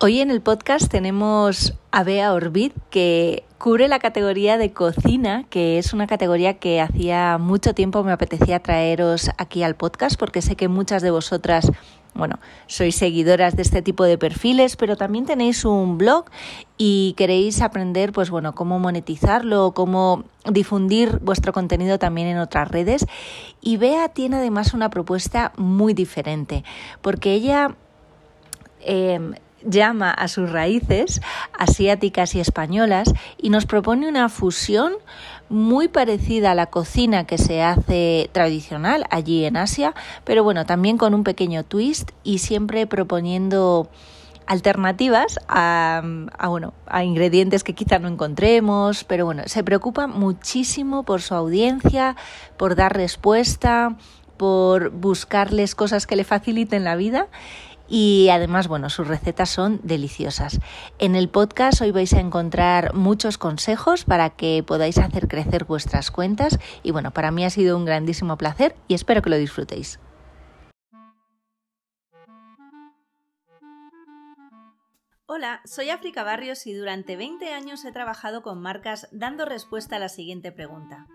Hoy en el podcast tenemos a Bea Orbit que cubre la categoría de cocina, que es una categoría que hacía mucho tiempo me apetecía traeros aquí al podcast porque sé que muchas de vosotras, bueno, sois seguidoras de este tipo de perfiles, pero también tenéis un blog y queréis aprender, pues bueno, cómo monetizarlo, cómo difundir vuestro contenido también en otras redes. Y Bea tiene además una propuesta muy diferente, porque ella eh, llama a sus raíces asiáticas y españolas y nos propone una fusión muy parecida a la cocina que se hace tradicional allí en Asia, pero bueno, también con un pequeño twist y siempre proponiendo alternativas a, bueno, a ingredientes que quizá no encontremos, pero bueno, se preocupa muchísimo por su audiencia, por dar respuesta, por buscarles cosas que le faciliten la vida y además, bueno, sus recetas son deliciosas. En el podcast hoy vais a encontrar muchos consejos para que podáis hacer crecer vuestras cuentas y bueno, para mí ha sido un grandísimo placer y espero que lo disfrutéis. Hola, soy África Barrios y durante 20 años he trabajado con marcas dando respuesta a la siguiente pregunta.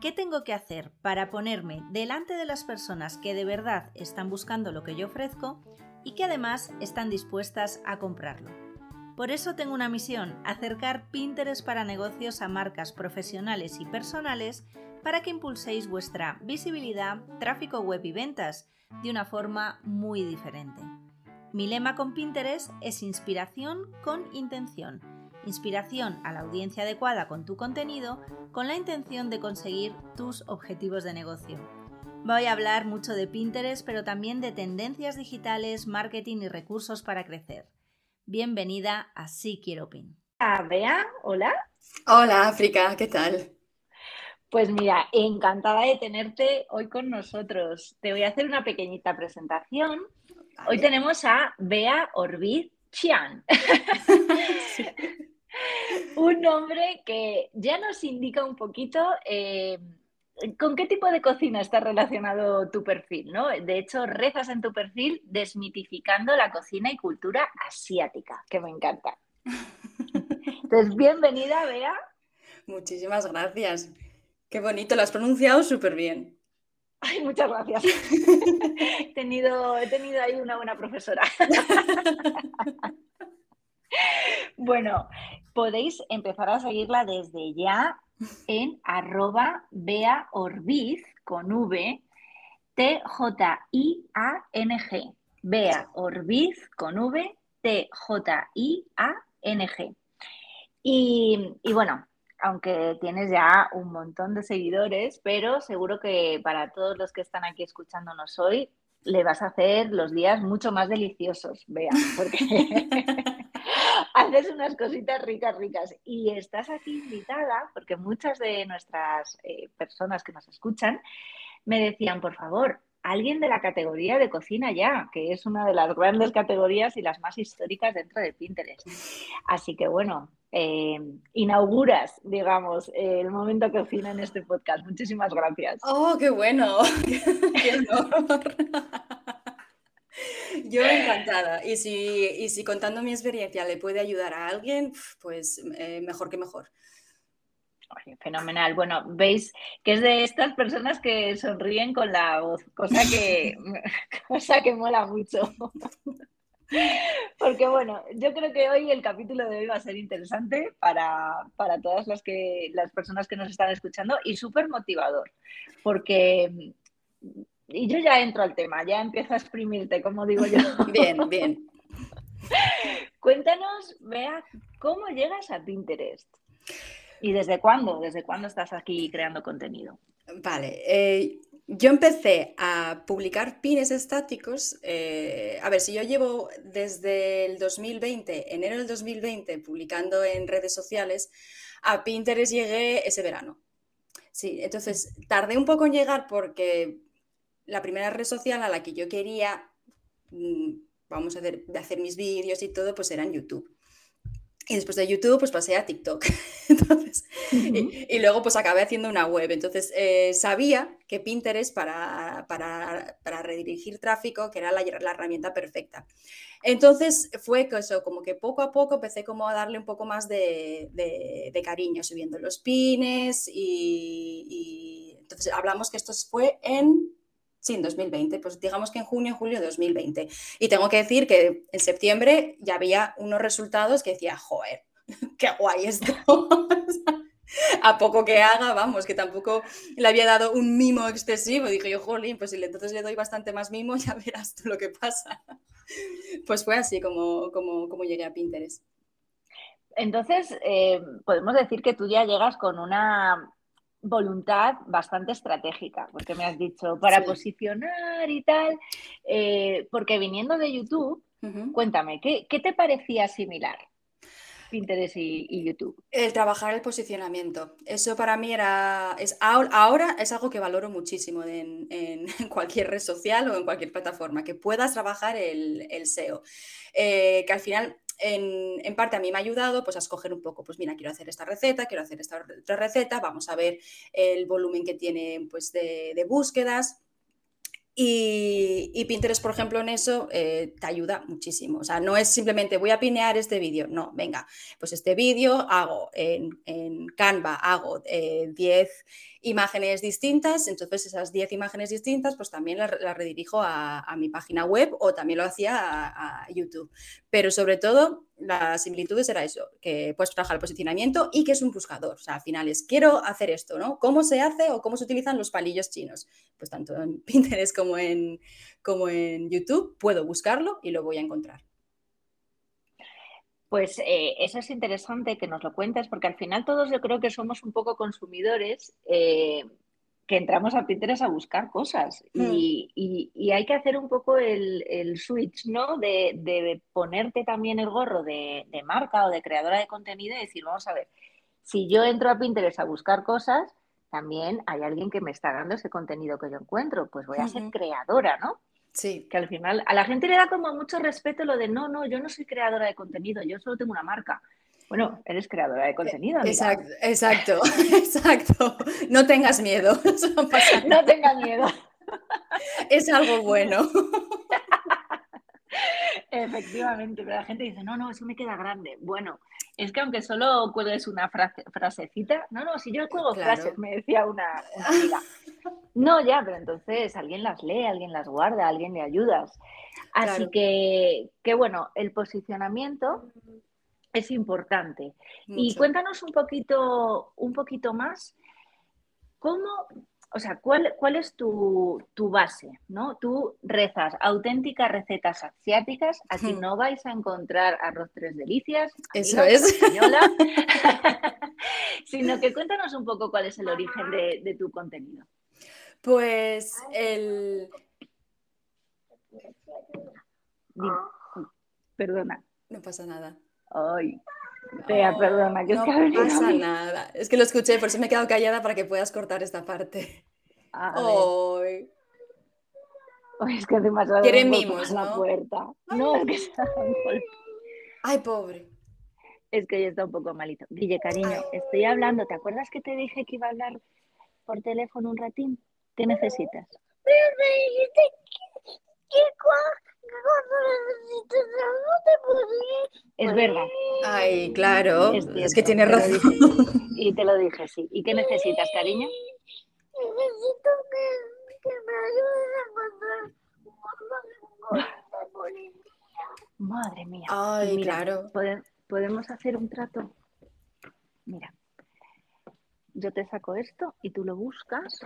¿Qué tengo que hacer para ponerme delante de las personas que de verdad están buscando lo que yo ofrezco y que además están dispuestas a comprarlo. Por eso tengo una misión, acercar Pinterest para negocios a marcas profesionales y personales para que impulséis vuestra visibilidad, tráfico web y ventas de una forma muy diferente. Mi lema con Pinterest es inspiración con intención. Inspiración a la audiencia adecuada con tu contenido con la intención de conseguir tus objetivos de negocio. Voy a hablar mucho de Pinterest, pero también de tendencias digitales, marketing y recursos para crecer. Bienvenida a Sí Quiero Pin. Ah, Bea, hola. Hola, África, ¿qué tal? Pues mira, encantada de tenerte hoy con nosotros. Te voy a hacer una pequeñita presentación. Hoy tenemos a Bea Orbiz Chian. Un nombre que ya nos indica un poquito eh, ¿Con qué tipo de cocina está relacionado tu perfil? ¿no? De hecho, rezas en tu perfil desmitificando la cocina y cultura asiática, que me encanta. Entonces, bienvenida, Bea. Muchísimas gracias. Qué bonito, lo has pronunciado súper bien. Ay, muchas gracias. he, tenido, he tenido ahí una buena profesora. bueno, podéis empezar a seguirla desde ya en arroba Bea Orbiz con V, T-J-I-A-N-G. Bea Orbiz con V, T-J-I-A-N-G. Y, y bueno, aunque tienes ya un montón de seguidores, pero seguro que para todos los que están aquí escuchándonos hoy, le vas a hacer los días mucho más deliciosos, Bea, porque haces unas cositas ricas, ricas. Y estás aquí invitada porque muchas de nuestras eh, personas que nos escuchan me decían, por favor, alguien de la categoría de cocina ya, que es una de las grandes categorías y las más históricas dentro de Pinterest. Así que bueno, eh, inauguras, digamos, el momento cocina en este podcast. Muchísimas gracias. ¡Oh, qué bueno! ¡Qué honor! Yo encantada. Y si, si contando mi experiencia le puede ayudar a alguien, pues eh, mejor que mejor. fenomenal. Bueno, veis que es de estas personas que sonríen con la voz, cosa que, cosa que mola mucho. Porque bueno, yo creo que hoy el capítulo de hoy va a ser interesante para, para todas las, que, las personas que nos están escuchando y súper motivador. Porque y yo ya entro al tema, ya empiezo a exprimirte, como digo yo. Bien, bien. Cuéntanos, vea, ¿cómo llegas a Pinterest? ¿Y desde cuándo? ¿Desde cuándo estás aquí creando contenido? Vale, eh, yo empecé a publicar pines estáticos. Eh, a ver, si yo llevo desde el 2020, enero del 2020, publicando en redes sociales, a Pinterest llegué ese verano. Sí, entonces tardé un poco en llegar porque la primera red social a la que yo quería, mm, vamos a hacer, de hacer mis vídeos y todo, pues era en YouTube. Y después de YouTube, pues pasé a TikTok. Entonces, y, luego pues acabé haciendo una web. Entonces, eh, sabía que Pinterest para, para, para, redirigir tráfico, que era la, la, herramienta perfecta. Entonces, fue que eso, como que poco a poco empecé como a darle un poco más de, de, cariño, subiendo los pines y, y entonces hablamos que esto fue en Sí, en 2020, pues digamos que en junio, julio de 2020. Y tengo que decir que en septiembre ya había unos resultados que decía, joder, qué guay esto. a poco que haga, vamos, que tampoco le había dado un mimo excesivo. Dije yo, jolín, pues si entonces le doy bastante más mimo, ya verás tú lo que pasa. Pues fue así como, como, como llegué a Pinterest. Entonces, eh, podemos decir que tú ya llegas con una voluntad bastante estratégica, porque me has dicho, para posicionar y tal, eh, porque viniendo de YouTube, cuéntame, ¿qué, te parecía similar? Pinterest y, YouTube. El trabajar el posicionamiento. Eso para mí era. Es, ahora es algo que valoro muchísimo en, cualquier red social o en cualquier plataforma, que puedas trabajar el, SEO. Eh, que al final en, parte a mí me ha ayudado pues, a escoger un poco, pues mira, quiero hacer esta receta, quiero hacer esta otra receta, vamos a ver el volumen que tiene pues, de, búsquedas. Y, Pinterest, por ejemplo, en eso eh, te ayuda muchísimo. O sea, no es simplemente voy a pinear este vídeo. No, venga, pues este vídeo hago en, Canva, hago 10 eh, imágenes distintas, entonces esas 10 imágenes distintas pues también las, redirijo a, mi página web o también lo hacía a, YouTube. Pero sobre todo las similitudes era eso, que puedes trabajar el posicionamiento y que es un buscador. O sea, al final es quiero hacer esto, ¿no? ¿Cómo se hace o cómo se utilizan los palillos chinos? Pues tanto en Pinterest como en, como en YouTube puedo buscarlo y lo voy a encontrar. Pues eh, eso es interesante que nos lo cuentes, porque al final todos yo creo que somos un poco consumidores eh, que entramos a Pinterest a buscar cosas hmm. y, hay que hacer un poco el, switch, ¿no? De, ponerte también el gorro de, marca o de creadora de contenido y decir, vamos a ver, si yo entro a Pinterest a buscar cosas, también hay alguien que me está dando ese contenido que yo encuentro, pues voy a ser creadora, ¿no? Sí. Que al final a la gente le da como mucho respeto lo de no, no, yo no soy creadora de contenido, yo solo tengo una marca. Bueno, eres creadora de contenido. Exacto, exacto, exacto. No tengas miedo. no, tengas miedo. Es algo bueno. Efectivamente, pero la gente dice, no, no, eso me queda grande. Bueno, es que aunque solo cuelgues una frasecita, no, no, si yo juego frases, me decía una, amiga. No, ya, pero entonces alguien las lee, alguien las guarda, alguien le ayudas. Así que, que, bueno, el posicionamiento es importante. Y cuéntanos un poquito, un poquito más cómo o sea, ¿cuál, cuál es tu, base? ¿no? Tú rezas auténticas recetas asiáticas, aquí no vais a encontrar arroz tres delicias, eso es, española, sino que cuéntanos un poco cuál es el origen de, tu contenido. Pues el... Perdona. No pasa nada. Ay, perdona, que no pasa nada. Es que lo escuché, por eso me he quedado callada para que puedas cortar esta parte. Ay. es que demasiado. Quieren mimos, ¿no? La puerta. No, es que se Ay, pobre. Es que ya está un poco malito. Guille, cariño, estoy hablando. ¿Te acuerdas que te dije que iba a hablar por teléfono un ratín? ¿Qué necesitas? Pero me dijiste que, es verdad. Ay, claro. Es, que tienes razón. y te lo dije, sí. ¿Y qué necesitas, cariño? Necesito que, me ayudes a encontrar un Madre mía. Ay, claro. ¿Podemos hacer un trato? Mira, yo te saco esto y tú lo buscas.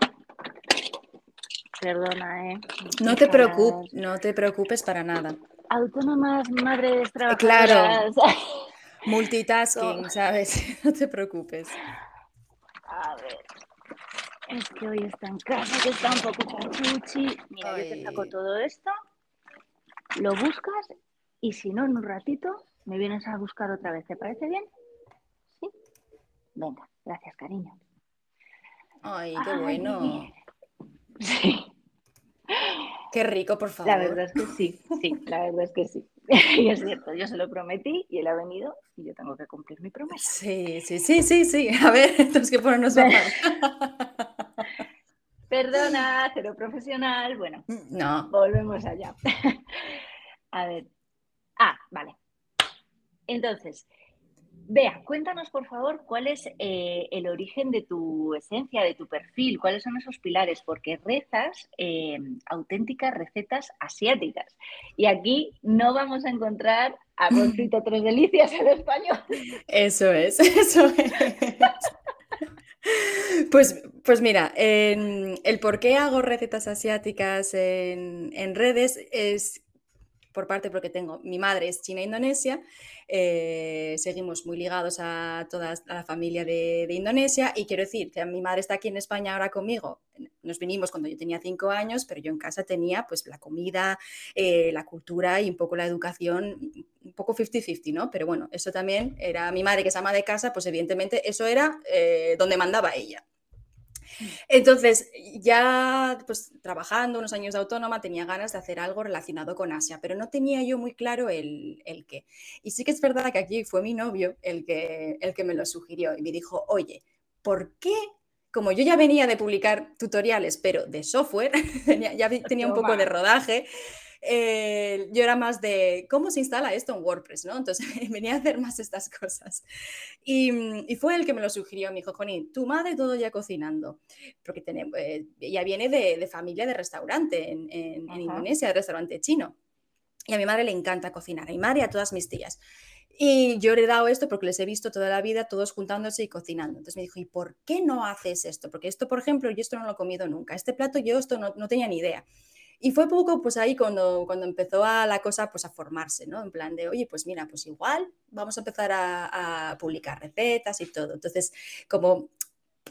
Perdona, ¿eh? No te preocupes, no te preocupes para nada. Autónomas, madres trabajadoras. Claro. Multitasking, ¿sabes? No te preocupes. A ver. Es que hoy está en casa, que está un poco cachuchi. Mira, yo te saco todo esto, lo buscas y si no, en un ratito me vienes a buscar otra vez. ¿Te parece bien? ¿Sí? Venga, gracias, cariño. Ay, qué bueno. Sí. Qué rico, por favor. La verdad es que sí, sí, la verdad es que sí. y es cierto, yo se lo prometí y él ha venido y yo tengo que cumplir mi promesa. Sí, sí, sí, sí, sí. A ver, tenemos que ponernos a Perdona, cero profesional. Bueno, No. volvemos allá. a ver. Ah, vale. Entonces, Vea, cuéntanos por favor cuál es eh, el origen de tu esencia, de tu perfil, cuáles son esos pilares, porque rezas eh, auténticas recetas asiáticas. Y aquí no vamos a encontrar arroz frito tres delicias en español. Eso es, eso es. Pues, pues mira, en- el por qué hago recetas asiáticas en, en redes es por parte porque tengo, mi madre es china e indonesia, eh, seguimos muy ligados a toda a la familia de, de Indonesia y quiero decir que mi madre está aquí en España ahora conmigo. Nos vinimos cuando yo tenía cinco años, pero yo en casa tenía pues la comida, eh, la cultura y un poco la educación, un poco 50-50, ¿no? Pero bueno, eso también era mi madre que es ama de casa, pues evidentemente eso era eh, donde mandaba ella. Entonces, ya pues trabajando unos años de autónoma, tenía ganas de hacer algo relacionado con Asia, pero no tenía yo muy claro el, el qué. Y sí que es verdad que aquí fue mi novio el que, el que me lo sugirió y me dijo, oye, ¿por qué? Como yo ya venía de publicar tutoriales, pero de software, ya tenía un poco de rodaje, eh, yo era más de cómo se instala esto en WordPress, ¿no? Entonces venía a hacer más estas cosas. Y, mm, y fue el que me lo sugirió, me dijo, Joni, tu madre todo ya cocinando, porque tenemos, eh, ella viene de, de familia de restaurante en, en- en. Indonesia, de restaurante chino. Y a mi madre le encanta cocinar, a mi madre y a todas mis tías. Y yo le he dado esto porque les he visto toda la vida todos juntándose y cocinando. Entonces me dijo, ¿y por qué no haces esto? Porque esto, por ejemplo, yo esto no lo he comido nunca. Este plato yo esto no, no tenía ni idea. Y fue poco, pues ahí cuando, cuando empezó a la cosa pues a formarse, ¿no? En plan de, oye, pues mira, pues igual vamos a empezar a, a publicar recetas y todo. Entonces, como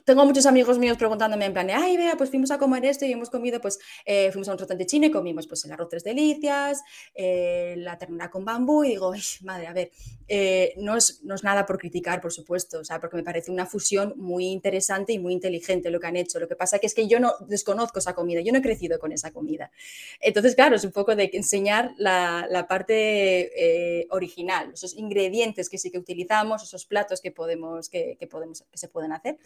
tengo muchos amigos míos preguntándome en plan ay, vea, pues fuimos a comer esto y hemos comido, pues eh, fuimos a un restaurante chino y comimos pues el arroz tres delicias, eh, la ternera con bambú y digo, "Ay, madre, a ver, eh, no, es, no es nada por criticar, por supuesto, o sea, porque me parece una fusión muy interesante y muy inteligente lo que han hecho. Lo que pasa que es que yo no desconozco esa comida, yo no he crecido con esa comida. Entonces, claro, es un poco de enseñar la, la parte eh, original, esos ingredientes que sí que utilizamos, esos platos que podemos, que, que podemos, que se pueden hacer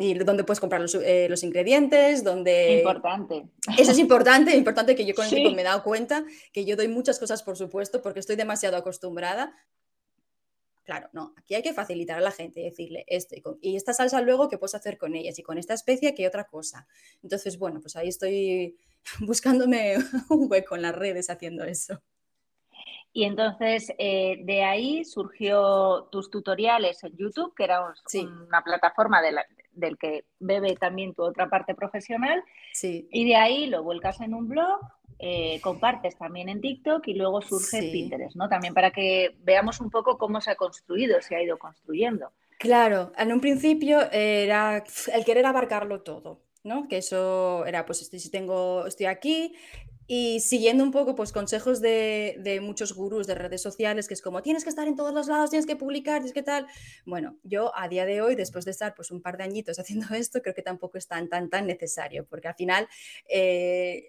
y dónde puedes comprar los, eh, los ingredientes, dónde... Importante. Eso es importante, importante que yo con el Sí. tiempo me he dado cuenta que yo doy muchas cosas por supuesto porque estoy demasiado acostumbrada. Claro, no, aquí hay que facilitar a la gente y decirle esto y, con- y esta salsa luego qué puedes hacer con ellas y con esta especia qué otra cosa. Entonces, bueno, pues ahí estoy buscándome un hueco en las redes haciendo eso. Y entonces eh, de ahí surgió tus tutoriales en YouTube, que era un- Sí. una plataforma de la- del que bebe también tu otra parte profesional, Sí, y de ahí lo vuelcas en un blog, eh, compartes también en TikTok y luego surge Sí. Pinterest, ¿no? También para que veamos un poco cómo se ha construido, se ha ido construyendo. Claro, en un principio era el querer abarcarlo todo, ¿no? Que eso era, pues estoy, si tengo, estoy aquí y siguiendo un poco, pues consejos de, muchos gurús de redes sociales, que es como, tienes que estar en todos los lados, tienes que publicar, tienes que tal. Bueno, yo a día de hoy, después de estar pues un par de añitos haciendo esto, creo que tampoco es tan, tan, tan necesario, porque al final... eh,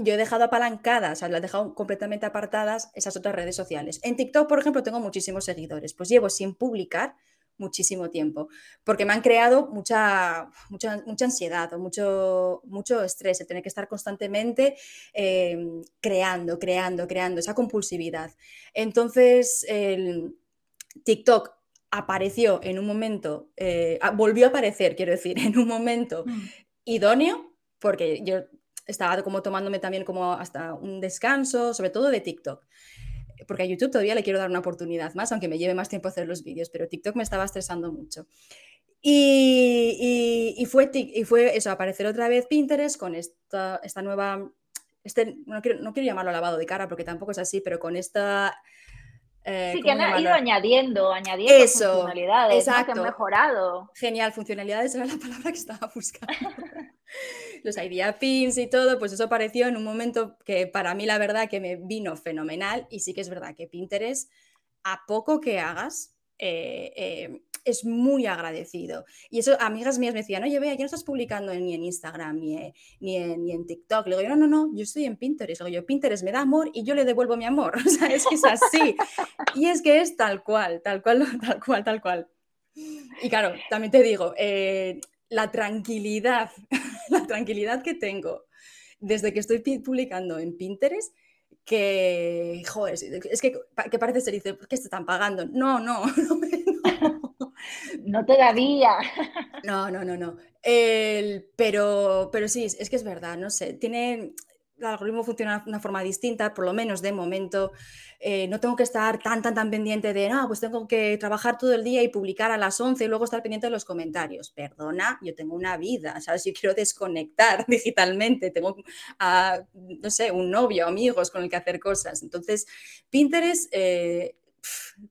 yo he dejado apalancadas, o sea, las he dejado completamente apartadas esas otras redes sociales. En TikTok, por ejemplo, tengo muchísimos seguidores, pues llevo sin publicar muchísimo tiempo, porque me han creado mucha, mucha, mucha ansiedad o mucho, mucho estrés, el tener que estar constantemente eh, creando, creando, creando, esa compulsividad. Entonces, el TikTok apareció en un momento, eh, ah, volvió a aparecer, quiero decir, en un momento idóneo, porque yo estaba como tomándome también como hasta un descanso, sobre todo de TikTok. Porque a YouTube todavía le quiero dar una oportunidad más, aunque me lleve más tiempo hacer los vídeos, pero TikTok me estaba estresando mucho. Y, y- y fue, y fue eso, aparecer otra vez Pinterest con esta, esta nueva, este, no quiero, no quiero llamarlo lavado de cara porque tampoco es así, pero con esta... eh, Sí, que ¿cómo han ido llamarlo? añadiendo, añadiendo Eso, funcionalidades, ¿no? que exacto. han mejorado. Genial, funcionalidades era la palabra que estaba buscando. Los idea pins y todo, pues eso apareció en un momento que para mí la verdad que me vino fenomenal y sí que es verdad que Pinterest, a poco que hagas, eh, eh, es muy agradecido. Y eso, amigas mías me decían, oye, vea, ya no estás publicando ni en Instagram ni en, ni en, ni en TikTok. Le digo, no, no, no, yo estoy en Pinterest. Le digo, yo, Pinterest me da amor y yo le devuelvo mi amor. O sea, es que es así. y es que es tal cual, tal cual, tal cual, tal cual. Y claro, también te digo, eh, la tranquilidad, la tranquilidad que tengo desde que estoy publicando en Pinterest, que, joder, es que, que parece ser, dice, ¿por qué te están pagando? No, no, no, no. no todavía. No, no, no, no. El, pero, pero sí, es que es verdad, no sé, tiene, el algoritmo funciona de una forma distinta, por lo menos de momento. Eh, no tengo que estar tan, tan, tan pendiente de, no, pues tengo que trabajar todo el día y publicar a las 11 y luego estar pendiente de los comentarios. Perdona, yo tengo una vida, ¿sabes? Yo quiero desconectar digitalmente, tengo, no sé, un novio, amigos con el que hacer cosas. Entonces, Pinterest, eh,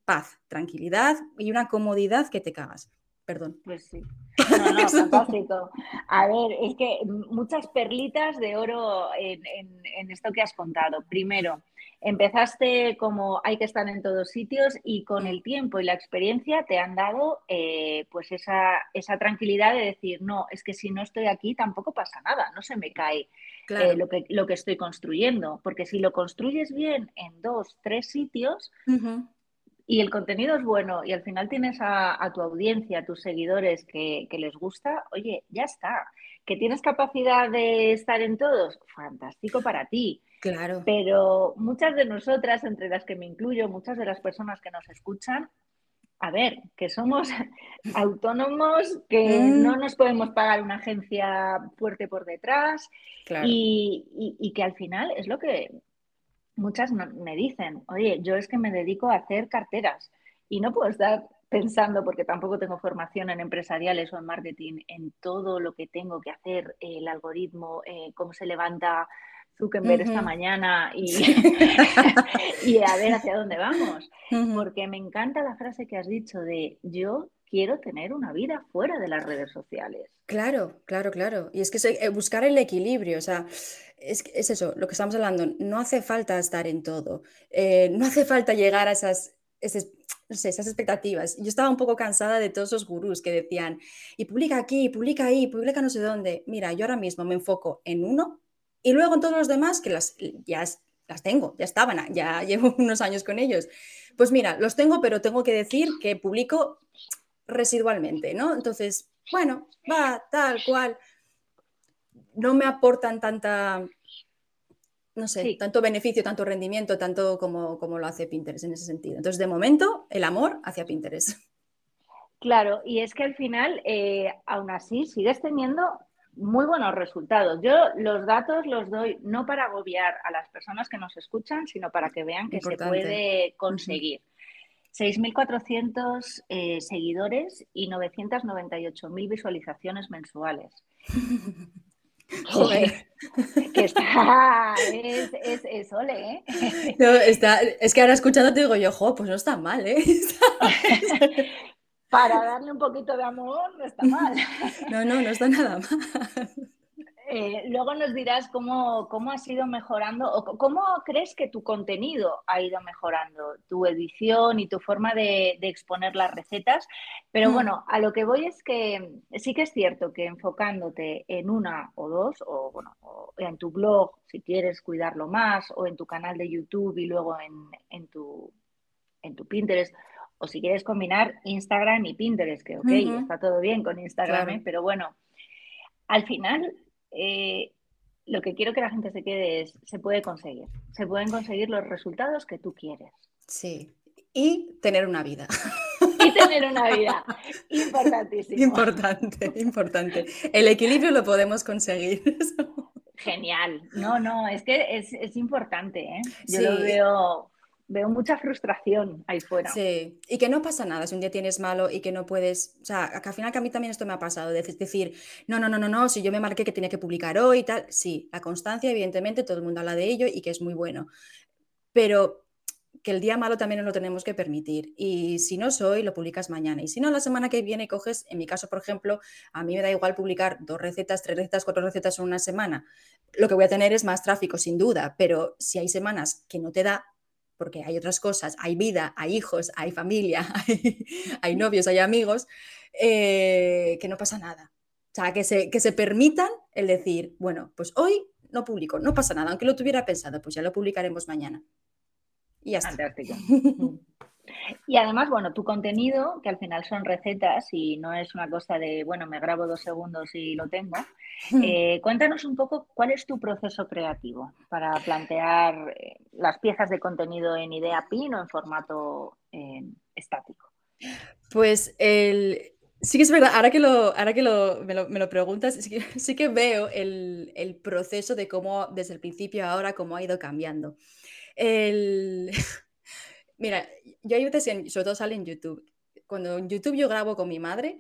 paz, tranquilidad y una comodidad que te cagas. Perdón. Pues sí. No, no, fantástico. A ver, es que muchas perlitas de oro en, esto que has contado. Primero, empezaste como hay que estar en todos sitios y con el tiempo y la experiencia te han dado eh, pues esa, esa, tranquilidad de decir, no, es que si no estoy aquí tampoco pasa nada, no se me cae eh, lo, que, lo que estoy construyendo, porque si lo construyes bien en dos, tres sitios, y el contenido es bueno y al final tienes a, tu audiencia, a tus seguidores que, les gusta, oye, ya está. ¿Que tienes capacidad de estar en todos? Fantástico para ti. Claro. Pero muchas de nosotras, entre las que me incluyo, muchas de las personas que nos escuchan, a ver, que somos autónomos, que mm. no nos podemos pagar una agencia fuerte por detrás y, que al final es lo que muchas me dicen, oye, yo es que me dedico a hacer carteras y no puedo estar pensando, porque tampoco tengo formación en empresariales o en marketing, en todo lo que tengo que hacer, el algoritmo, eh, cómo se levanta Zuckerberg esta mañana y, y, a ver hacia dónde vamos. Porque me encanta la frase que has dicho de yo quiero tener una vida fuera de las redes sociales. Claro, claro, claro. Y es que eh, buscar el equilibrio, o sea, es, es, eso, lo que estamos hablando, no hace falta estar en todo, eh, no hace falta llegar a esas, esas, esas expectativas. Yo estaba un poco cansada de todos esos gurús que decían, y publica aquí, publica ahí, publica no sé dónde. Mira, yo ahora mismo me enfoco en uno y luego en todos los demás, que las, ya las tengo, ya estaban, ya llevo unos años con ellos. Pues mira, los tengo, pero tengo que decir que publico residualmente, ¿no? Entonces, bueno, va, tal cual. No me aportan tanta, no sé, tanto beneficio, tanto rendimiento, tanto como, como lo hace Pinterest en ese sentido. Entonces, de momento, el amor hacia Pinterest. Claro, y es que al final, eh, aún así, sigues teniendo muy buenos resultados. Yo los datos los doy no para agobiar a las personas que nos escuchan, sino para que vean que se puede conseguir. 6.400 eh, seguidores y 998.000 visualizaciones mensuales. Joder. que está, es, es, es ole, ¿eh? No, está, es que ahora escuchando te digo yo, jo, pues no está mal, ¿eh? Para darle un poquito de amor no está mal. No, no, no está nada mal. Eh, luego nos dirás cómo, cómo has ido mejorando o cómo crees que tu contenido ha ido mejorando, tu edición y tu forma de, exponer las recetas. Pero mm. bueno, a lo que voy es que sí que es cierto que enfocándote en una o dos, o bueno, en tu blog, si quieres cuidarlo más, o en tu canal de YouTube y luego en, tu, en tu Pinterest, o si quieres combinar Instagram y Pinterest, que ok, está todo bien con Instagram, ¿eh? pero bueno, al final eh, lo que quiero que la gente se quede es, se puede conseguir, se pueden conseguir los resultados que tú quieres. Sí, y tener una vida. Y tener una vida, importantísimo. Importante, importante. El equilibrio lo podemos conseguir. Genial. No, no, es que es, importante. ¿eh? Yo lo veo veo mucha frustración ahí fuera. Sí, y que no pasa nada si un día tienes malo y que no puedes, o sea, al final que a mí también esto me ha pasado, de decir, no, no, no, no, no, si yo me marqué que tenía que publicar hoy y tal, sí, la constancia, evidentemente, todo el mundo habla de ello y que es muy bueno, pero que el día malo también nos lo tenemos que permitir. Y si no soy, lo publicas mañana. Y si no, la semana que viene coges, en mi caso, por ejemplo, a mí me da igual publicar dos recetas, tres recetas, cuatro recetas en una semana. Lo que voy a tener es más tráfico, sin duda, pero si hay semanas que no te da, porque hay otras cosas, hay vida, hay hijos, hay familia, hay, hay novios, hay amigos, eh, que no pasa nada. O sea, que se, que se permitan el decir, bueno, pues hoy no publico, no pasa nada, aunque lo tuviera pensado, pues ya lo publicaremos mañana. Y ya está. Fantástico. Y además, bueno, tu contenido, que al final son recetas y no es una cosa de, bueno, me grabo dos segundos y lo tengo. eh, cuéntanos un poco cuál es tu proceso creativo para plantear eh, las piezas de contenido en idea PIN o en formato eh, estático. Pues el, sí que es verdad, ahora que, lo, ahora que lo, me, lo, me, lo, preguntas, sí que, sí que veo el, el, proceso de cómo desde el principio ahora, cómo ha ido cambiando. El... Mira, yo hay veces, en, sobre todo sale en YouTube, cuando en YouTube yo grabo con mi madre,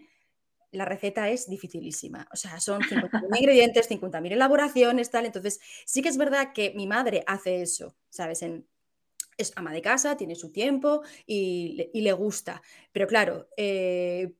la receta es dificilísima. O sea, son 50.000 ingredientes, 50.000 elaboraciones, tal. Entonces, sí que es verdad que mi madre hace eso, ¿sabes? En, es ama de casa, tiene su tiempo y, y le gusta. Pero claro, eh,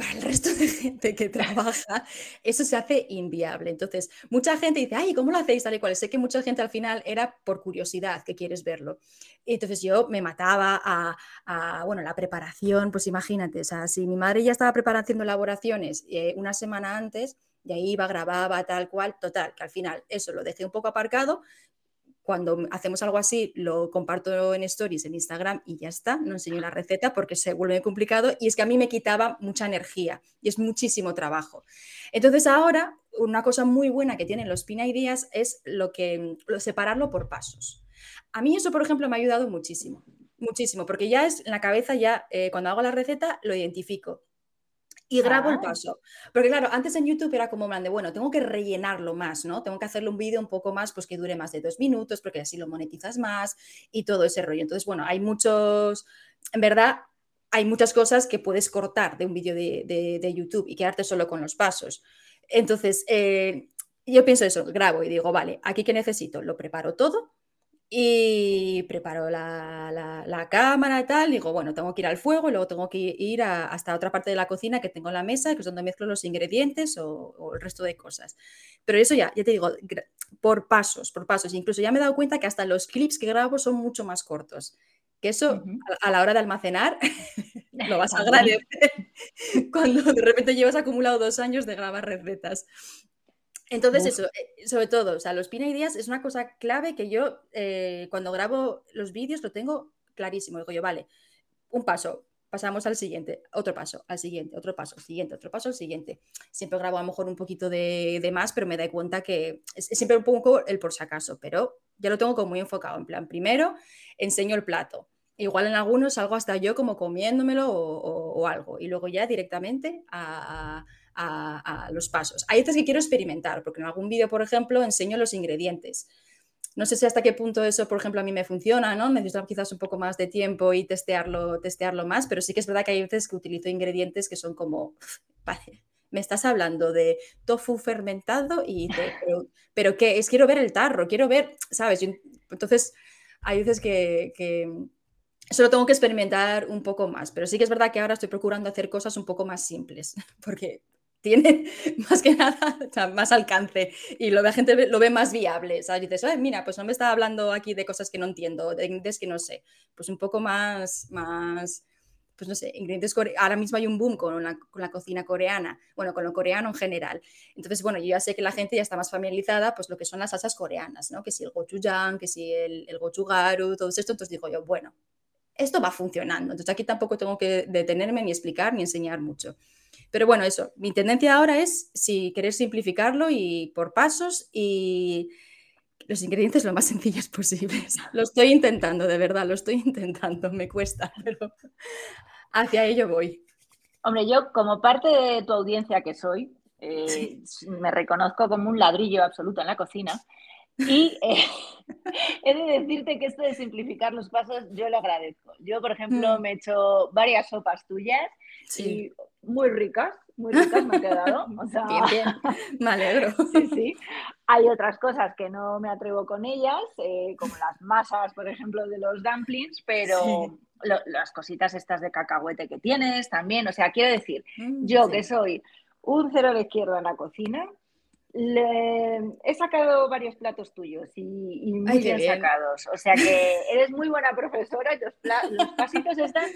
para el resto de gente que trabaja, eso se hace inviable. Entonces, mucha gente dice, ay, ¿cómo lo hacéis tal y cual? Sé que mucha gente al final era por curiosidad que quieres verlo. Entonces yo me mataba a, a, bueno, la preparación, pues imagínate, o sea, si mi madre ya estaba preparando elaboraciones eh, una semana antes, y ahí iba, grababa, tal cual, total, que al final eso lo dejé un poco aparcado, cuando hacemos algo así, lo comparto en stories en Instagram y ya está, no enseño la receta porque se vuelve complicado y es que a mí me quitaba mucha energía y es muchísimo trabajo. Entonces ahora, una cosa muy buena que tienen los Pina Ideas es lo que, lo, separarlo por pasos. A mí eso, por ejemplo, me ha ayudado muchísimo, muchísimo, porque ya es en la cabeza, ya eh, cuando hago la receta lo identifico y grabo ah. el paso. Porque claro, antes en YouTube era como plan de, bueno, tengo que rellenarlo más, ¿no? Tengo que hacerle un vídeo un poco más, pues que dure más de dos minutos, porque así lo monetizas más y todo ese rollo. Entonces, bueno, hay muchos, en verdad, hay muchas cosas que puedes cortar de un vídeo de, de, de, YouTube y quedarte solo con los pasos. Entonces, eh, yo pienso eso, grabo y digo, vale, aquí que necesito, lo preparo todo y preparo la, la, la, cámara y tal. Digo, bueno, tengo que ir al fuego y luego tengo que ir a, hasta otra parte de la cocina que tengo en la mesa, que es donde mezclo los ingredientes o, o, el resto de cosas. Pero eso ya, ya te digo, por pasos, por pasos. Incluso ya me he dado cuenta que hasta los clips que grabo son mucho más cortos. Que eso, uh -huh. a, a, la hora de almacenar, lo vas a agradecer cuando de repente llevas acumulado dos años de grabar recetas. Entonces, Uf. eso, eh, sobre todo, o sea, los Pina Ideas es una cosa clave que yo eh, cuando grabo los vídeos lo tengo clarísimo. Digo yo, vale, un paso, pasamos al siguiente, otro paso, al siguiente, otro paso, siguiente, otro paso, al siguiente. Siempre grabo a lo mejor un poquito de, de más, pero me da cuenta que es, es, siempre un poco el por si acaso, pero ya lo tengo como muy enfocado. En plan, primero enseño el plato. Igual en algunos salgo hasta yo como comiéndomelo o, o, o algo. Y luego ya directamente a, a a, a, los pasos. Hay veces que quiero experimentar, porque en algún vídeo, por ejemplo, enseño los ingredientes. No sé si hasta qué punto eso, por ejemplo, a mí me funciona, ¿no? Necesito quizás un poco más de tiempo y testearlo, testearlo más, pero sí que es verdad que hay veces que utilizo ingredientes que son como, vale, me estás hablando de tofu fermentado y pero, pero ¿qué? Es quiero ver el tarro, quiero ver, ¿sabes? Yo, entonces, hay veces que, que solo tengo que experimentar un poco más, pero sí que es verdad que ahora estoy procurando hacer cosas un poco más simples, porque tiene más que nada o sea, más alcance y lo, la gente lo ve más viable. ¿sabes? Y dices, mira, pues no me está hablando aquí de cosas que no entiendo, de ingredientes que no sé. Pues un poco más, más pues no sé, ingredientes. Ahora mismo hay un boom con la, con la, cocina coreana, bueno, con lo coreano en general. Entonces, bueno, yo ya sé que la gente ya está más familiarizada, pues lo que son las salsas coreanas, ¿no? Que si el gochujang, que si el, el gochugaru, todo esto. Entonces digo yo, bueno, esto va funcionando. Entonces aquí tampoco tengo que detenerme ni explicar ni enseñar mucho. Pero bueno, eso, mi tendencia ahora es si querer simplificarlo y por pasos y los ingredientes lo más sencillos posibles. Lo estoy intentando, de verdad, lo estoy intentando, me cuesta, pero hacia ello voy. Hombre, yo como parte de tu audiencia que soy, eh, sí. me reconozco como un ladrillo absoluto en la cocina. Y eh, he de decirte que esto de simplificar los pasos yo lo agradezco. Yo, por ejemplo, mm. me he hecho varias sopas tuyas sí. y muy ricas, muy ricas me ha quedado. O sea, bien, bien, me alegro. Sí, sí. Hay otras cosas que no me atrevo con ellas, eh, como las masas, por ejemplo, de los dumplings, pero sí. lo, las cositas estas de cacahuete que tienes también. O sea, quiero decir, mm, yo sí. que soy un cero a la izquierda en la cocina, Le- he sacado varios platos tuyos y, y muy Ay, bien, bien. sacados. O sea que eres muy buena profesora y los, pasitos están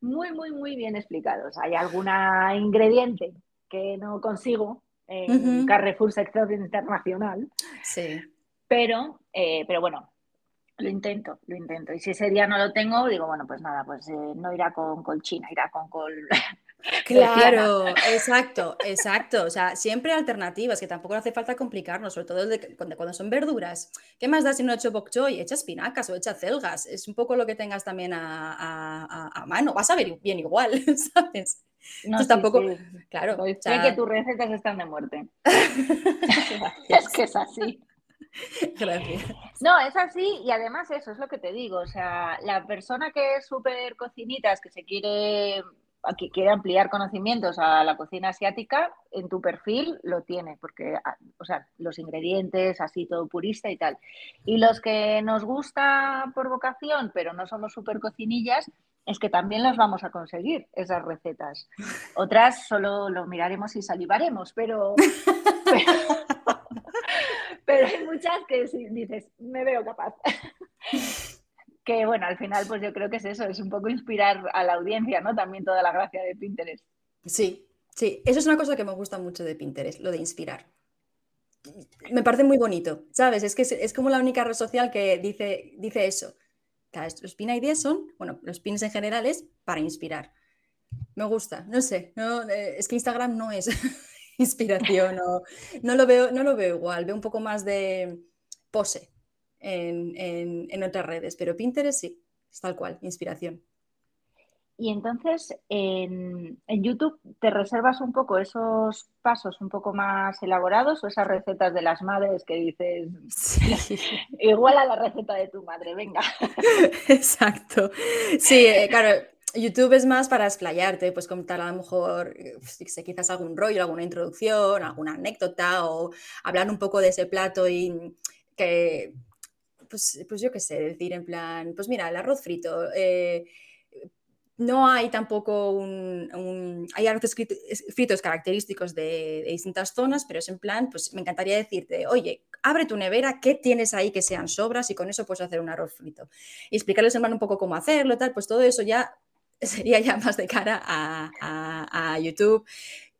muy, muy, muy bien explicados. Hay alguna ingrediente que no consigo en. Carrefour Sector Internacional, Sí. pero, eh, pero bueno, lo intento, lo intento. Y si ese día no lo tengo, digo, bueno, pues nada, pues eh, no irá con colchina, irá con col. Claro, exacto, exacto. O sea, siempre alternativas, que tampoco hace falta complicarnos, sobre todo de cuando, cuando son verduras. ¿Qué más da si no he hecho bok choy? Echa espinacas o echa celgas. Es un poco lo que tengas también a, a- a- a mano. Vas a ver bien igual, ¿sabes? No, Entonces sí, tampoco, sí. claro. O sé sea, que tus recetas están de muerte. Es que es así. Gracias. No, es así y además eso es lo que te digo. O sea, la persona que es súper cocinitas, que se quiere, que quiere ampliar conocimientos a la cocina asiática, en tu perfil lo tiene, porque, ah, o sea, los ingredientes, así todo purista y tal. Y los que nos gusta por vocación, pero no somos súper cocinillas, es que también las vamos a conseguir, esas recetas. Otras solo lo miraremos y salivaremos, pero, pero, pero hay muchas que dices, me veo capaz. Que bueno, al final, pues yo creo que es eso, es un poco inspirar a la audiencia, ¿no? También toda la gracia de Pinterest. Sí, sí. Eso es una cosa que me gusta mucho de Pinterest, lo de inspirar. Me parece muy bonito, ¿sabes? Es que es, es como la única red social que dice, dice eso. Los pin ideas son, bueno, los pins en general es para inspirar. Me gusta, no sé, no, eh, es que Instagram no es inspiración, o- no, lo veo, no lo veo igual, veo un poco más de pose en, en- en otras redes, pero Pinterest sí, es tal cual, inspiración. Y entonces, en, en YouTube, ¿te reservas un poco esos pasos un poco más elaborados o esas recetas de las madres que dices, Sí. igual a la receta de tu madre, venga? Exacto. Sí, eh, claro, YouTube es más para explayarte, pues contar a lo mejor, quizás algún rollo, alguna introducción, alguna anécdota o hablar un poco de ese plato y que, pues, pues yo qué sé, decir en plan, pues mira, el arroz frito. eh, no hay tampoco un, un- hay arroces frit- fritos característicos de, de distintas zonas, pero es en plan, pues me encantaría decirte, oye, abre tu nevera, ¿qué tienes ahí que sean sobras? Y con eso puedes hacer un arroz frito. Y explicarles en plan un poco cómo hacerlo, tal, pues todo eso ya sería ya más de cara a, a- a YouTube.